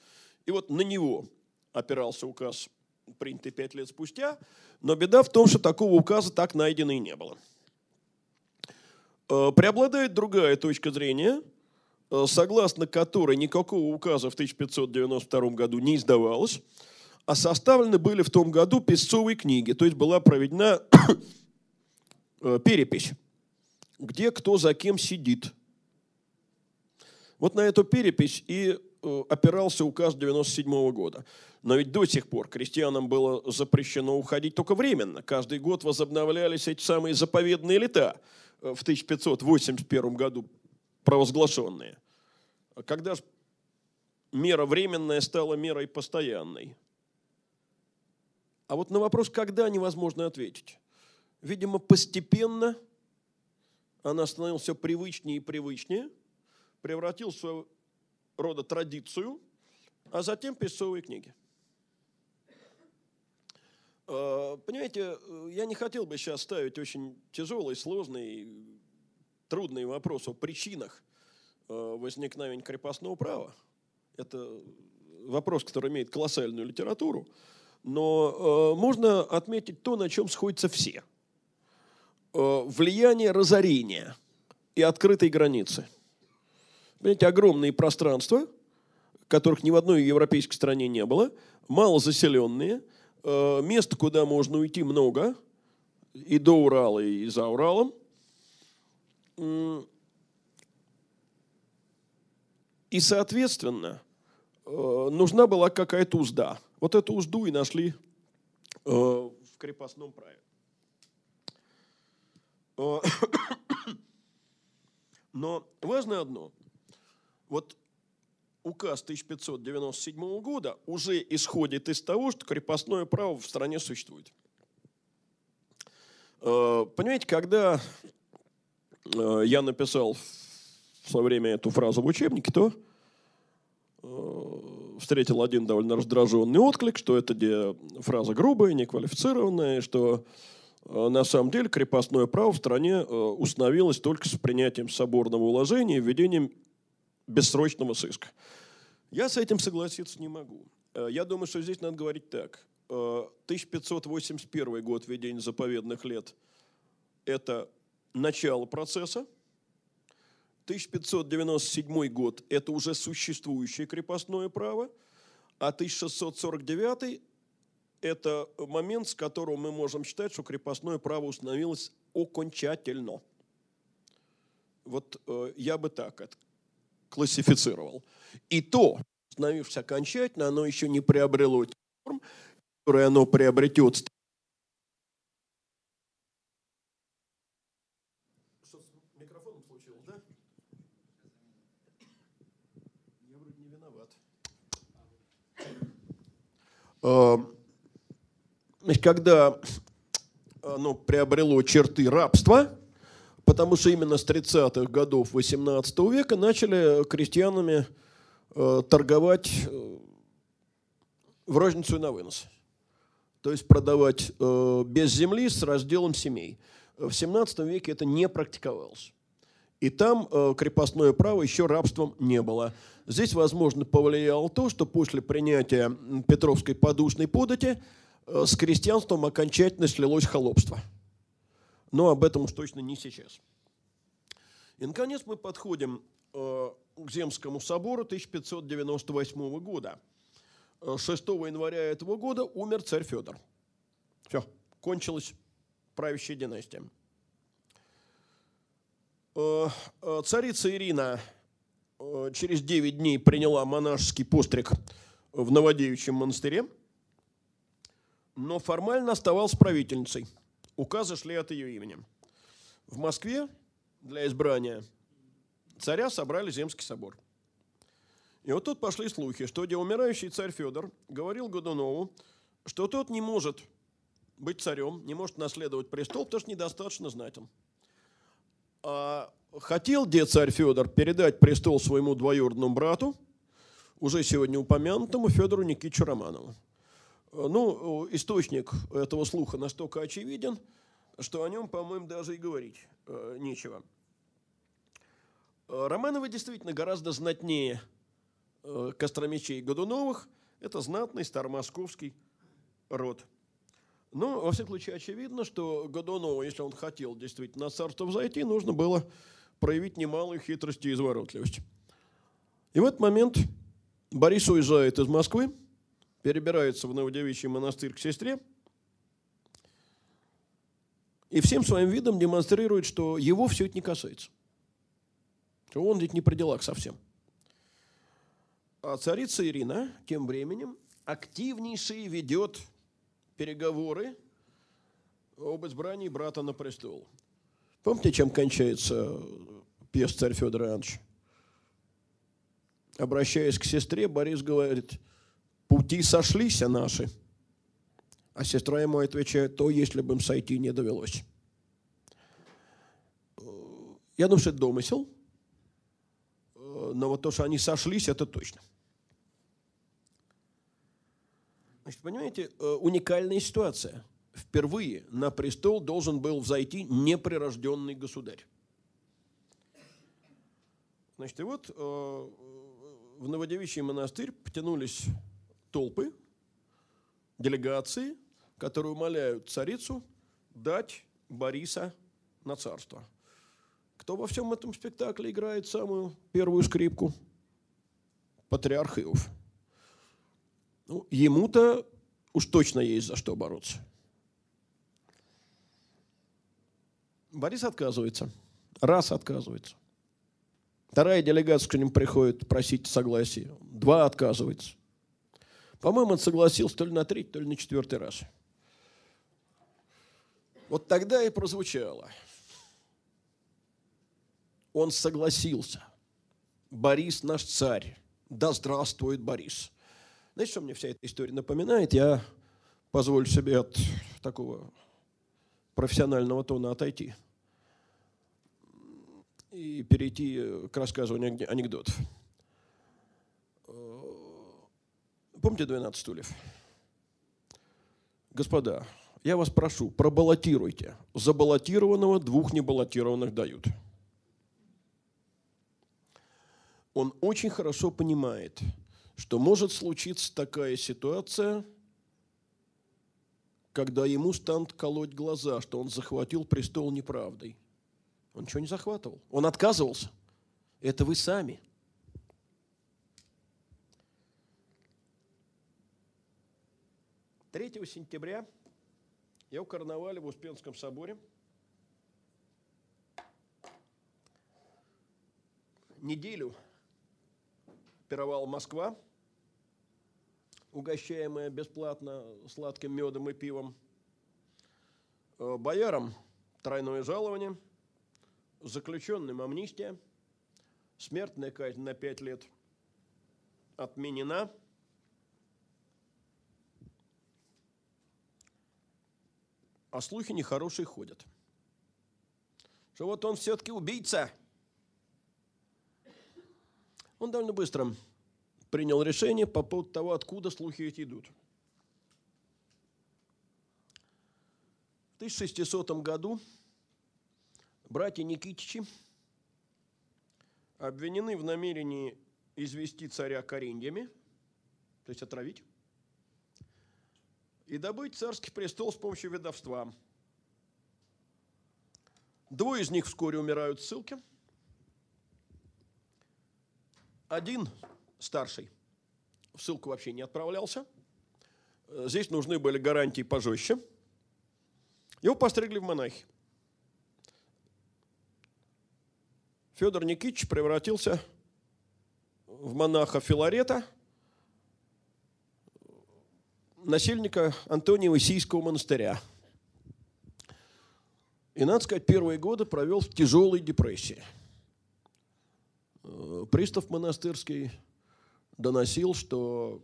и вот на него опирался указ, принятый пять лет спустя, но беда в том, что такого указа так найдено и не было. Э, преобладает другая точка зрения, э, согласно которой никакого указа в 1592 году не издавалось, а составлены были в том году песцовые книги, то есть была проведена Э, перепись, где кто за кем сидит. Вот на эту перепись и э, опирался указ 97 года. Но ведь до сих пор крестьянам было запрещено уходить только временно. Каждый год возобновлялись эти самые заповедные лета э, в 1581 году провозглашенные. Когда же мера временная стала мерой постоянной? А вот на вопрос, когда, невозможно ответить. Видимо, постепенно она становилась все привычнее и привычнее, превратил своего рода традицию, а затем песцовые книги. А, понимаете, я не хотел бы сейчас ставить очень тяжелый, сложный, трудный вопрос о причинах а, возникновения крепостного права. Это вопрос, который имеет колоссальную литературу. Но а, можно отметить то, на чем сходятся все – влияние разорения и открытой границы. Понимаете, огромные пространства, которых ни в одной европейской стране не было, мало заселенные, э, мест, куда можно уйти много, и до Урала, и за Уралом. И, соответственно, э, нужна была какая-то узда. Вот эту узду и нашли в крепостном праве. <coughs> Но важно одно. Вот указ 1597 года уже исходит из того, что крепостное право в стране существует. Э, понимаете, когда э, я написал в свое время эту фразу в учебнике, то э, встретил один довольно раздраженный отклик, что это фраза грубая, неквалифицированная, что Э, на самом деле крепостное право в стране э, установилось только с принятием соборного уложения и введением бессрочного сыска. Я с этим согласиться не могу. Э, я думаю, что здесь надо говорить так. 1581 год введения заповедных лет – это начало процесса. 1597 год – это уже существующее крепостное право, а 1649 это момент, с которого мы можем считать, что крепостное право установилось окончательно. Вот э, я бы так это классифицировал. И то, установившись окончательно, оно еще не приобрело форм, которые оно приобретет Что с микрофоном случилось, да? Я вроде не виноват. Э, Значит, когда оно приобрело черты рабства, потому что именно с 30-х годов 18 века начали крестьянами э, торговать э, в розницу и на вынос. То есть продавать э, без земли с разделом семей. В 17 веке это не практиковалось. И там э, крепостное право еще рабством не было. Здесь, возможно, повлияло то, что после принятия Петровской подушной подати э, с крестьянством окончательно слилось холопство. Но об этом уж точно не сейчас. И, наконец, мы подходим э, к Земскому собору 1598 года. 6 января этого года умер царь Федор. Все, кончилась правящая династия. Э, э, царица Ирина э, через 9 дней приняла монашеский постриг в Новодевичьем монастыре, но формально оставалась правительницей. Указы шли от ее имени. В Москве для избрания царя собрали Земский собор. И вот тут пошли слухи, что где умирающий царь Федор говорил Годунову, что тот не может быть царем, не может наследовать престол, потому что недостаточно знатен. А хотел дед царь Федор передать престол своему двоюродному брату, уже сегодня упомянутому Федору Никитичу Романову. Ну, источник этого слуха настолько очевиден, что о нем, по-моему, даже и говорить э, нечего. Романовы действительно гораздо знатнее э, Костромичей Годуновых. Это знатный старомосковский род – ну, во всяком случае, очевидно, что Годунову, если он хотел действительно на царство взойти, нужно было проявить немалую хитрость и изворотливость. И в этот момент Борис уезжает из Москвы, перебирается в Новодевичий монастырь к сестре и всем своим видом демонстрирует, что его все это не касается. Что он ведь не при делах совсем. А царица Ирина тем временем активнейший ведет переговоры об избрании брата на престол. Помните, чем кончается пьес «Царь Федор Иванович»? Обращаясь к сестре, Борис говорит, пути сошлись наши. А сестра ему отвечает, то, если бы им сойти не довелось. Я думаю, что это домысел, но вот то, что они сошлись, это точно. Значит, понимаете, э, уникальная ситуация. Впервые на престол должен был взойти неприрожденный государь. Значит, и вот э, в Новодевичий монастырь потянулись толпы, делегации, которые умоляют царицу дать Бориса на царство. Кто во всем этом спектакле играет самую первую скрипку? Патриарх Иов. Ну, ему-то уж точно есть за что бороться. Борис отказывается. Раз отказывается. Вторая делегация к нему приходит просить согласия. Два отказывается. По-моему, он согласился то ли на третий, то ли на четвертый раз. Вот тогда и прозвучало. Он согласился. Борис наш царь. Да здравствует Борис. Знаете, что мне вся эта история напоминает? Я позволю себе от такого профессионального тона отойти и перейти к рассказыванию анекдотов. Помните 12 стульев? Господа, я вас прошу, пробаллотируйте. Забаллотированного двух небаллотированных дают. Он очень хорошо понимает – что может случиться такая ситуация, когда ему станут колоть глаза, что он захватил престол неправдой. Он ничего не захватывал. Он отказывался. Это вы сами. Третьего сентября я в карнавале в Успенском соборе неделю пировал Москва – угощаемая бесплатно сладким медом и пивом. Э, боярам тройное жалование, заключенным амнистия, смертная казнь на пять лет отменена. А слухи нехорошие ходят. что вот он все-таки убийца. Он довольно быстро принял решение по поводу того, откуда слухи эти идут. В 1600 году братья Никитичи обвинены в намерении извести царя кореньями, то есть отравить, и добыть царский престол с помощью ведовства. Двое из них вскоре умирают в ссылке. Один старший в ссылку вообще не отправлялся. Здесь нужны были гарантии пожестче. Его постригли в монахи. Федор Никитич превратился в монаха Филарета, насельника Антония Сийского монастыря. И, надо сказать, первые годы провел в тяжелой депрессии. Э, пристав монастырский доносил, что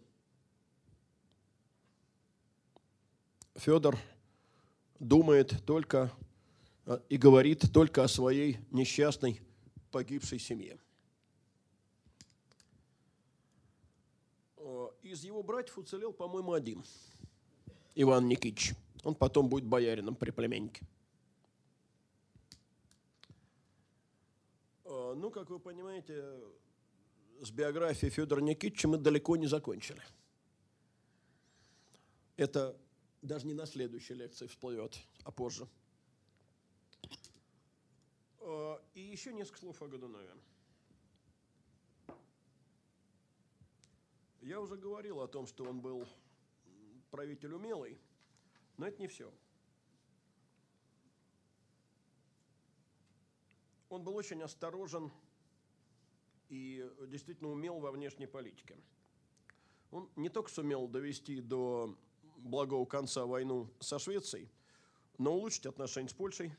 Федор думает только и говорит только о своей несчастной погибшей семье. Э, из его братьев уцелел, по-моему, один. Иван Никитич. Он потом будет боярином при племяннике. Э, ну, как вы понимаете, с биографией Федора Никитича мы далеко не закончили. Это даже не на следующей лекции всплывет, а позже. Э, и еще несколько слов о Годунове. Я уже говорил о том, что он был правитель умелый, но это не все. Он был очень осторожен и действительно умел во внешней политике. Он не только сумел довести до благого конца войну со Швецией, но улучшить отношения с Польшей.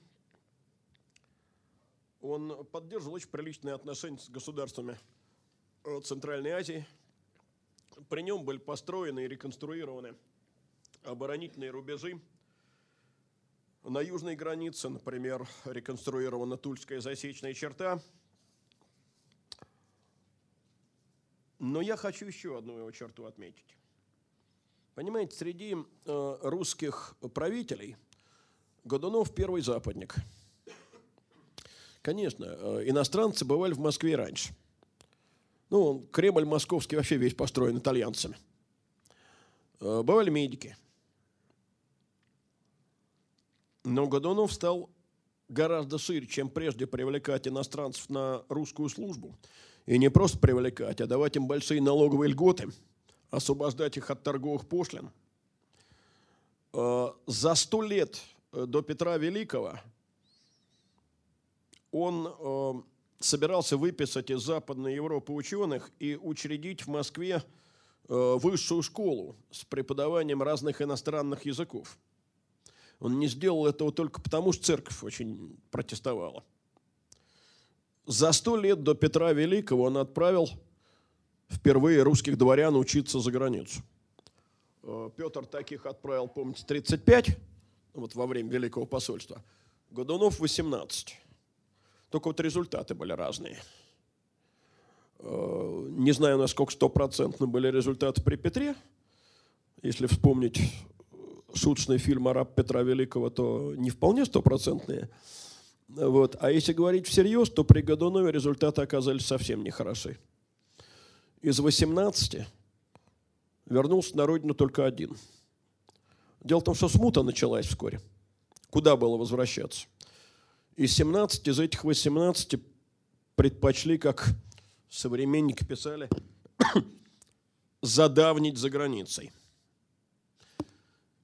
Он поддерживал очень приличные отношения с государствами Центральной Азии – при нем были построены и реконструированы оборонительные рубежи. На южной границе, например, реконструирована Тульская засечная черта. Но я хочу еще одну его черту отметить. Понимаете, среди э, русских правителей Годунов первый западник. Конечно, э, иностранцы бывали в Москве раньше – ну, Кремль московский вообще весь построен итальянцами. Э, бывали медики. Но Годунов стал гораздо шире, чем прежде привлекать иностранцев на русскую службу. И не просто привлекать, а давать им большие налоговые льготы, освобождать их от торговых пошлин. Э, за сто лет э, до Петра Великого он собирался выписать из Западной Европы ученых и учредить в Москве э, высшую школу с преподаванием разных иностранных языков. Он не сделал этого только потому, что церковь очень протестовала. За сто лет до Петра Великого он отправил впервые русских дворян учиться за границу. Э, Петр таких отправил, помните, 35, вот во время Великого посольства. Годунов 18. Только вот результаты были разные. Э, не знаю, насколько стопроцентно были результаты при Петре. Если вспомнить шуточный фильм «Араб Петра Великого», то не вполне стопроцентные. Вот. А если говорить всерьез, то при Годунове результаты оказались совсем нехороши. Из 18 вернулся на родину только один. Дело в том, что смута началась вскоре. Куда было возвращаться? Из 17 из этих 18 предпочли, как современники писали, <coughs> задавнить за границей.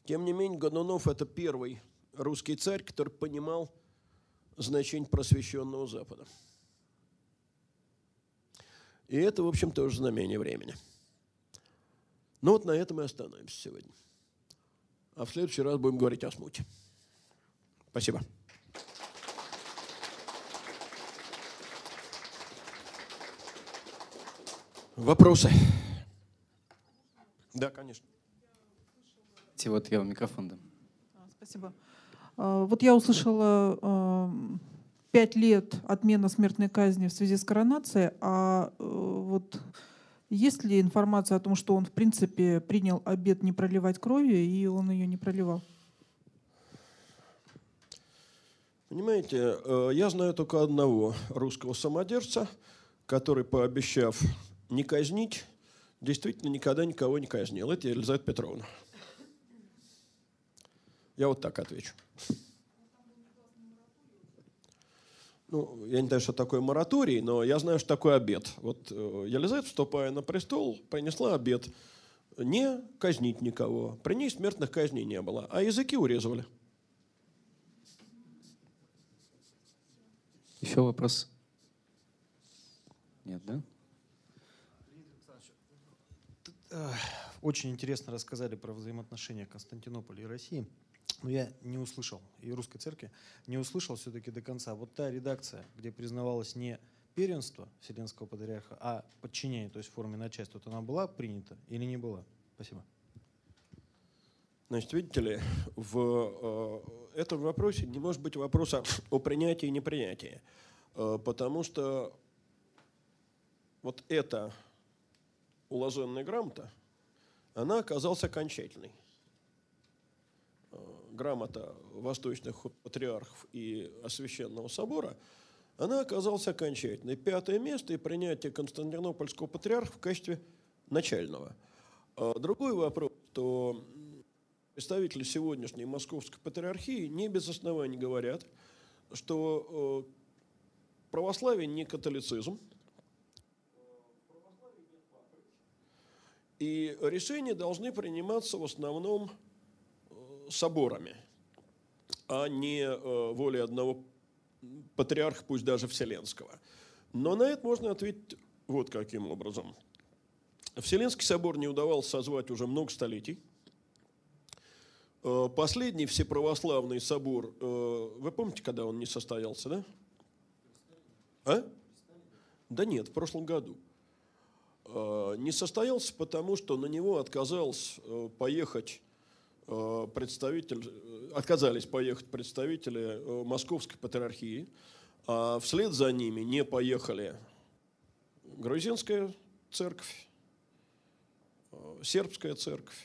Тем не менее, Годунов – это первый русский царь, который понимал значение просвещенного Запада. И это, в общем, тоже знамение времени. Ну вот на этом и остановимся сегодня. А в следующий раз будем говорить о смуте. Спасибо. Вопросы? Да, конечно. Вот я в микрофон дам. А, спасибо. А, вот я услышала пять лет отмена смертной казни в связи с коронацией, а э, вот есть ли информация о том, что он, в принципе, принял обед не проливать крови, и он ее не проливал? Понимаете, э, я знаю только одного русского самодержца, который, пообещав не казнить, действительно никогда никого не казнил. Это Елизавета Петровна. Я вот так отвечу. Ну, я не знаю, что такое мораторий, но я знаю, что такое обед. Вот э, Елизавета, вступая на престол, принесла обед не казнить никого. При ней смертных казней не было, а языки урезывали. Еще вопрос? Нет, да? Очень интересно рассказали про взаимоотношения Константинополя и России. Но я не услышал, и русской церкви, не услышал все-таки до конца. Вот та редакция, где признавалось не первенство Вселенского Патриарха, а подчинение, то есть в форме начальства, вот она была принята или не была? Спасибо. Значит, видите ли, в э, этом вопросе не может быть вопроса о принятии и непринятии, э, потому что вот эта уложенная грамота, она оказалась окончательной. Э, грамота восточных патриархов и Освященного собора, она оказалась окончательной. Пятое место и принятие Константинопольского патриарха в качестве начального. А другой вопрос, что представители сегодняшней московской патриархии не без оснований говорят, что э, православие не католицизм, и решения должны приниматься в основном соборами, а не э, волей одного патриарха, пусть даже Вселенского. Но на это можно ответить вот каким образом. Вселенский собор не удавалось созвать уже много столетий. Э, последний всеправославный собор, э, вы помните, когда он не состоялся, да? А? Да нет, в прошлом году. Не состоялся, потому что на него отказался поехать Э, представитель, э, отказались поехать представители э, Московской патриархии, а вслед за ними не поехали грузинская церковь, сербская церковь,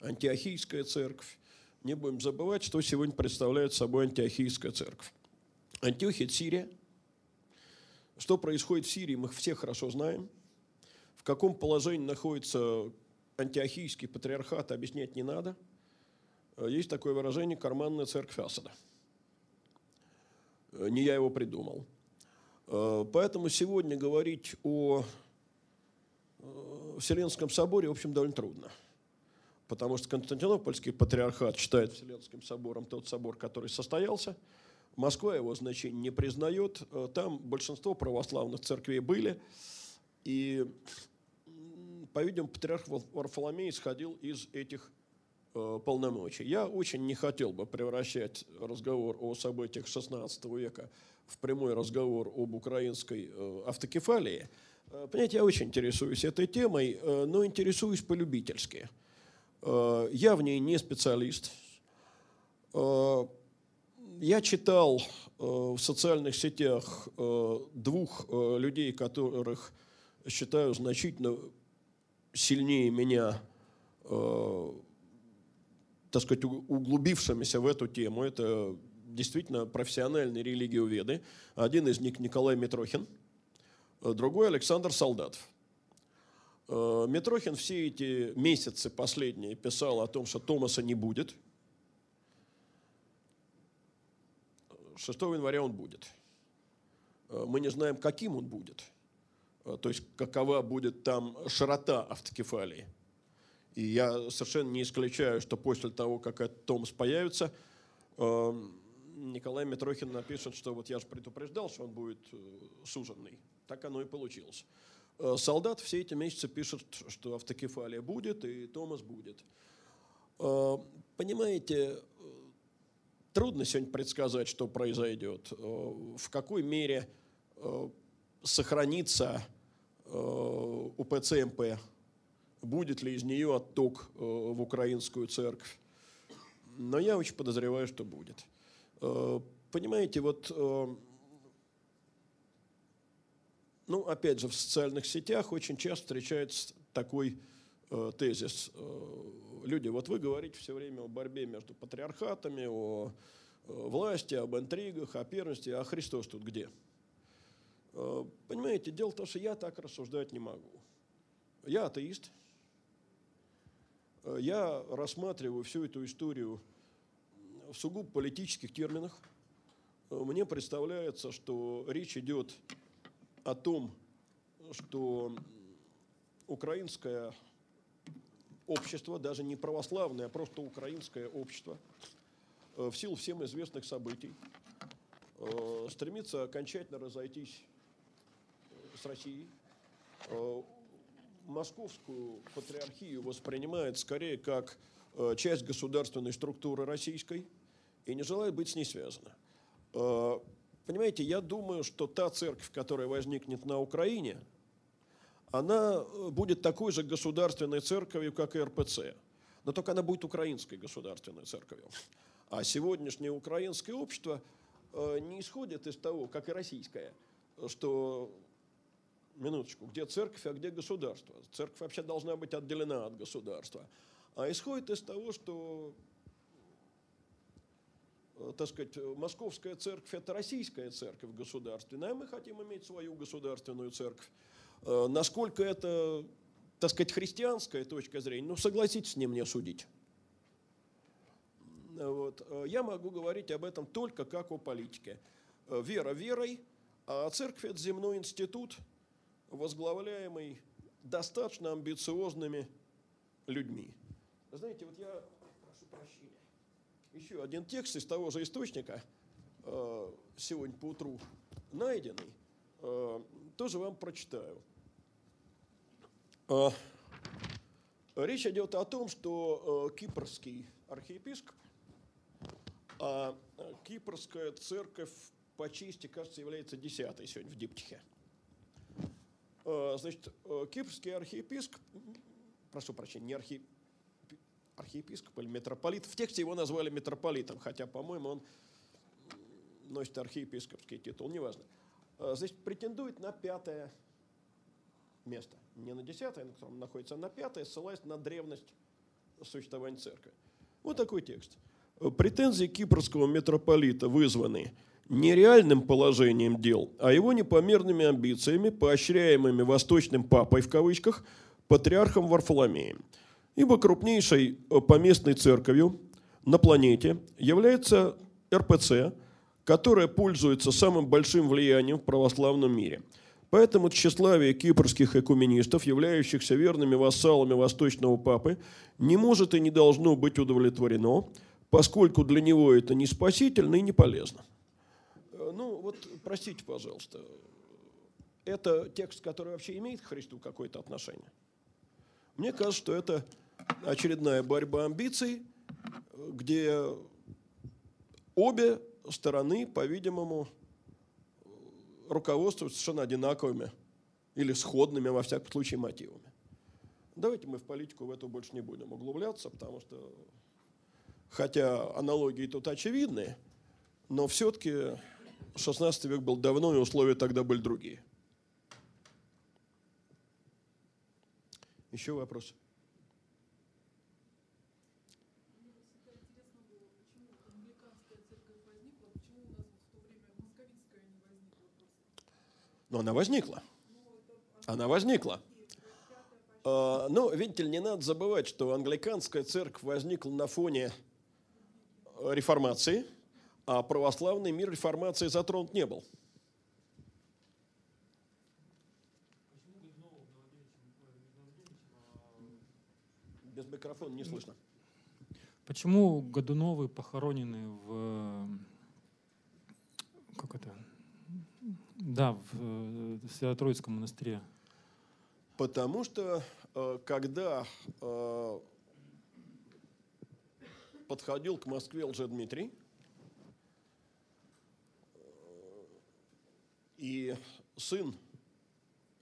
антиохийская церковь. Не будем забывать, что сегодня представляет собой антиохийская церковь. Антиохия – это Сирия. Что происходит в Сирии, мы все хорошо знаем. В каком положении находится антиохийский патриархат, объяснять не надо – Э, есть такое выражение «карманная церковь Асада». Э, не я его придумал. Э, поэтому сегодня говорить о Вселенском соборе, в общем, довольно трудно. Потому что Константинопольский патриархат считает Вселенским собором тот собор, который состоялся. Москва его значение не признает. Там большинство православных церквей были. И, по-видимому, патриарх Варфоломей исходил из этих Э, полномочий. Я очень не хотел бы превращать разговор о событиях XVI века в прямой разговор об украинской э, автокефалии. Э, понимаете, я очень интересуюсь этой темой, но интересуюсь полюбительски. Я в ней не специалист. Я читал в социальных сетях двух людей, которых считаю значительно сильнее меня так сказать, углубившимися в эту тему. Это действительно профессиональные религиоведы. Один из них Николай Митрохин, другой Александр Солдатов. Э, Митрохин все эти месяцы последние писал о том, что Томаса не будет. 6 января он будет. Э, мы не знаем, каким он будет. Э, то есть, какова будет там широта автокефалии. И я совершенно не исключаю, что после того, как этот Томас появится, эм, Николай Митрохин напишет, что вот я же предупреждал, что он будет э, суженный. Так оно и получилось. Э, солдат все эти месяцы пишет, что автокефалия будет и Томас будет. Понимаете, трудно сегодня предсказать, что произойдет, в какой мере сохранится УПЦ МП будет ли из нее отток э, в украинскую церковь. Но я очень подозреваю, что будет. Э, понимаете, вот э, ну, опять же, в социальных сетях очень часто встречается такой э, тезис. Э, люди, вот вы говорите все время о борьбе между патриархатами, о э, власти, об интригах, о первенстве, а Христос тут где? Э, понимаете, дело в том, что я так рассуждать не могу. Я атеист. Э, я рассматриваю всю эту историю в сугубо политических терминах. Э, мне представляется, что речь идет о том, что украинское общество, даже не православное, а просто украинское общество, в силу всем известных событий, стремится окончательно разойтись с Россией. Московскую патриархию воспринимает скорее как э, часть государственной структуры российской и не желает быть с ней связана. Э, понимаете, я думаю, что та церковь, которая возникнет на Украине, она э, будет такой же государственной церковью, как и РПЦ. Но только она будет украинской государственной церковью. А сегодняшнее украинское общество не исходит из того, как и российское, что минуточку, где церковь, а где государство. Церковь вообще должна быть отделена от государства. А исходит из того, что, э, так сказать, московская церковь – это российская церковь государственная, а мы хотим иметь свою государственную церковь. Э, насколько это, так сказать, христианская точка зрения, ну, согласитесь не мне судить. Вот. Э, я могу говорить об этом только как о политике. Вера верой, а церковь – это земной институт – возглавляемый достаточно амбициозными людьми. Знаете, вот я прошу прощения. Еще один текст из того же источника, э, сегодня по утру найденный, э, тоже вам прочитаю. Э, речь идет о том, что кипрский архиепископ, а кипрская церковь по чести, кажется, является десятой сегодня в диптихе – Э, значит, э, кипрский архиепископ, прошу прощения, не архи, архиепископ или митрополит, в тексте его назвали митрополитом, хотя, по-моему, он носит архиепископский титул, неважно. Э, значит, претендует на пятое место. Не на десятое, на котором находится, а на пятое, ссылаясь на древность существования церкви. Вот такой текст. Претензии кипрского митрополита вызваны нереальным положением дел, а его непомерными амбициями, поощряемыми «восточным папой» в кавычках, патриархом Варфоломеем. Ибо крупнейшей э, поместной церковью на планете является РПЦ, которая пользуется самым большим влиянием в православном мире. Поэтому тщеславие кипрских экуменистов, являющихся верными вассалами Восточного Папы, не может и не должно быть удовлетворено, поскольку для него это не спасительно и не полезно. Э, ну, вот, простите, пожалуйста, это текст, который вообще имеет к Христу какое-то отношение? Мне кажется, что это очередная борьба амбиций, где обе стороны, по-видимому, руководствуются совершенно одинаковыми или сходными, во всяком случае, мотивами. Давайте мы в политику в эту больше не будем углубляться, потому что, хотя аналогии тут очевидны, но все-таки 16 век был давно, и условия тогда были другие. Еще вопрос? Но она возникла. Она возникла. А, ну, видите ли, не надо забывать, что англиканская церковь возникла на фоне реформации – а православный мир реформации затронут не был. Без микрофона не слышно. Почему Годуновы похоронены в как это? Да, в э, Свято-Троицком монастыре. Потому что э, когда э, подходил к Москве Лжедмитрий, и сын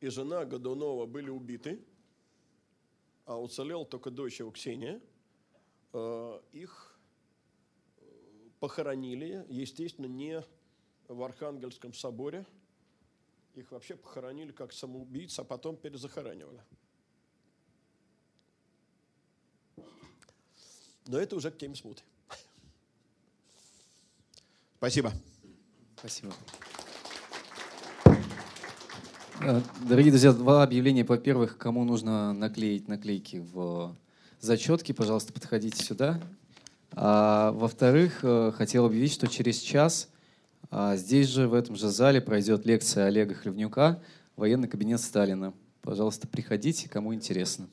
и жена Годунова были убиты, а уцелел только дочь его Ксения, э, их э, похоронили, естественно, не в Архангельском соборе, Их вообще похоронили как самоубийц, а потом перезахоранивали. Но это уже к теме смуты. Спасибо. Спасибо. Э, Дорогие друзья, два объявления. Во-первых, кому нужно наклеить наклейки в зачетки, пожалуйста, подходите сюда. А, во-вторых, э, хотел объявить, что через час а, здесь же, в этом же зале, пройдет лекция Олега Хлевнюка «Военный кабинет Сталина». Пожалуйста, приходите, кому интересно.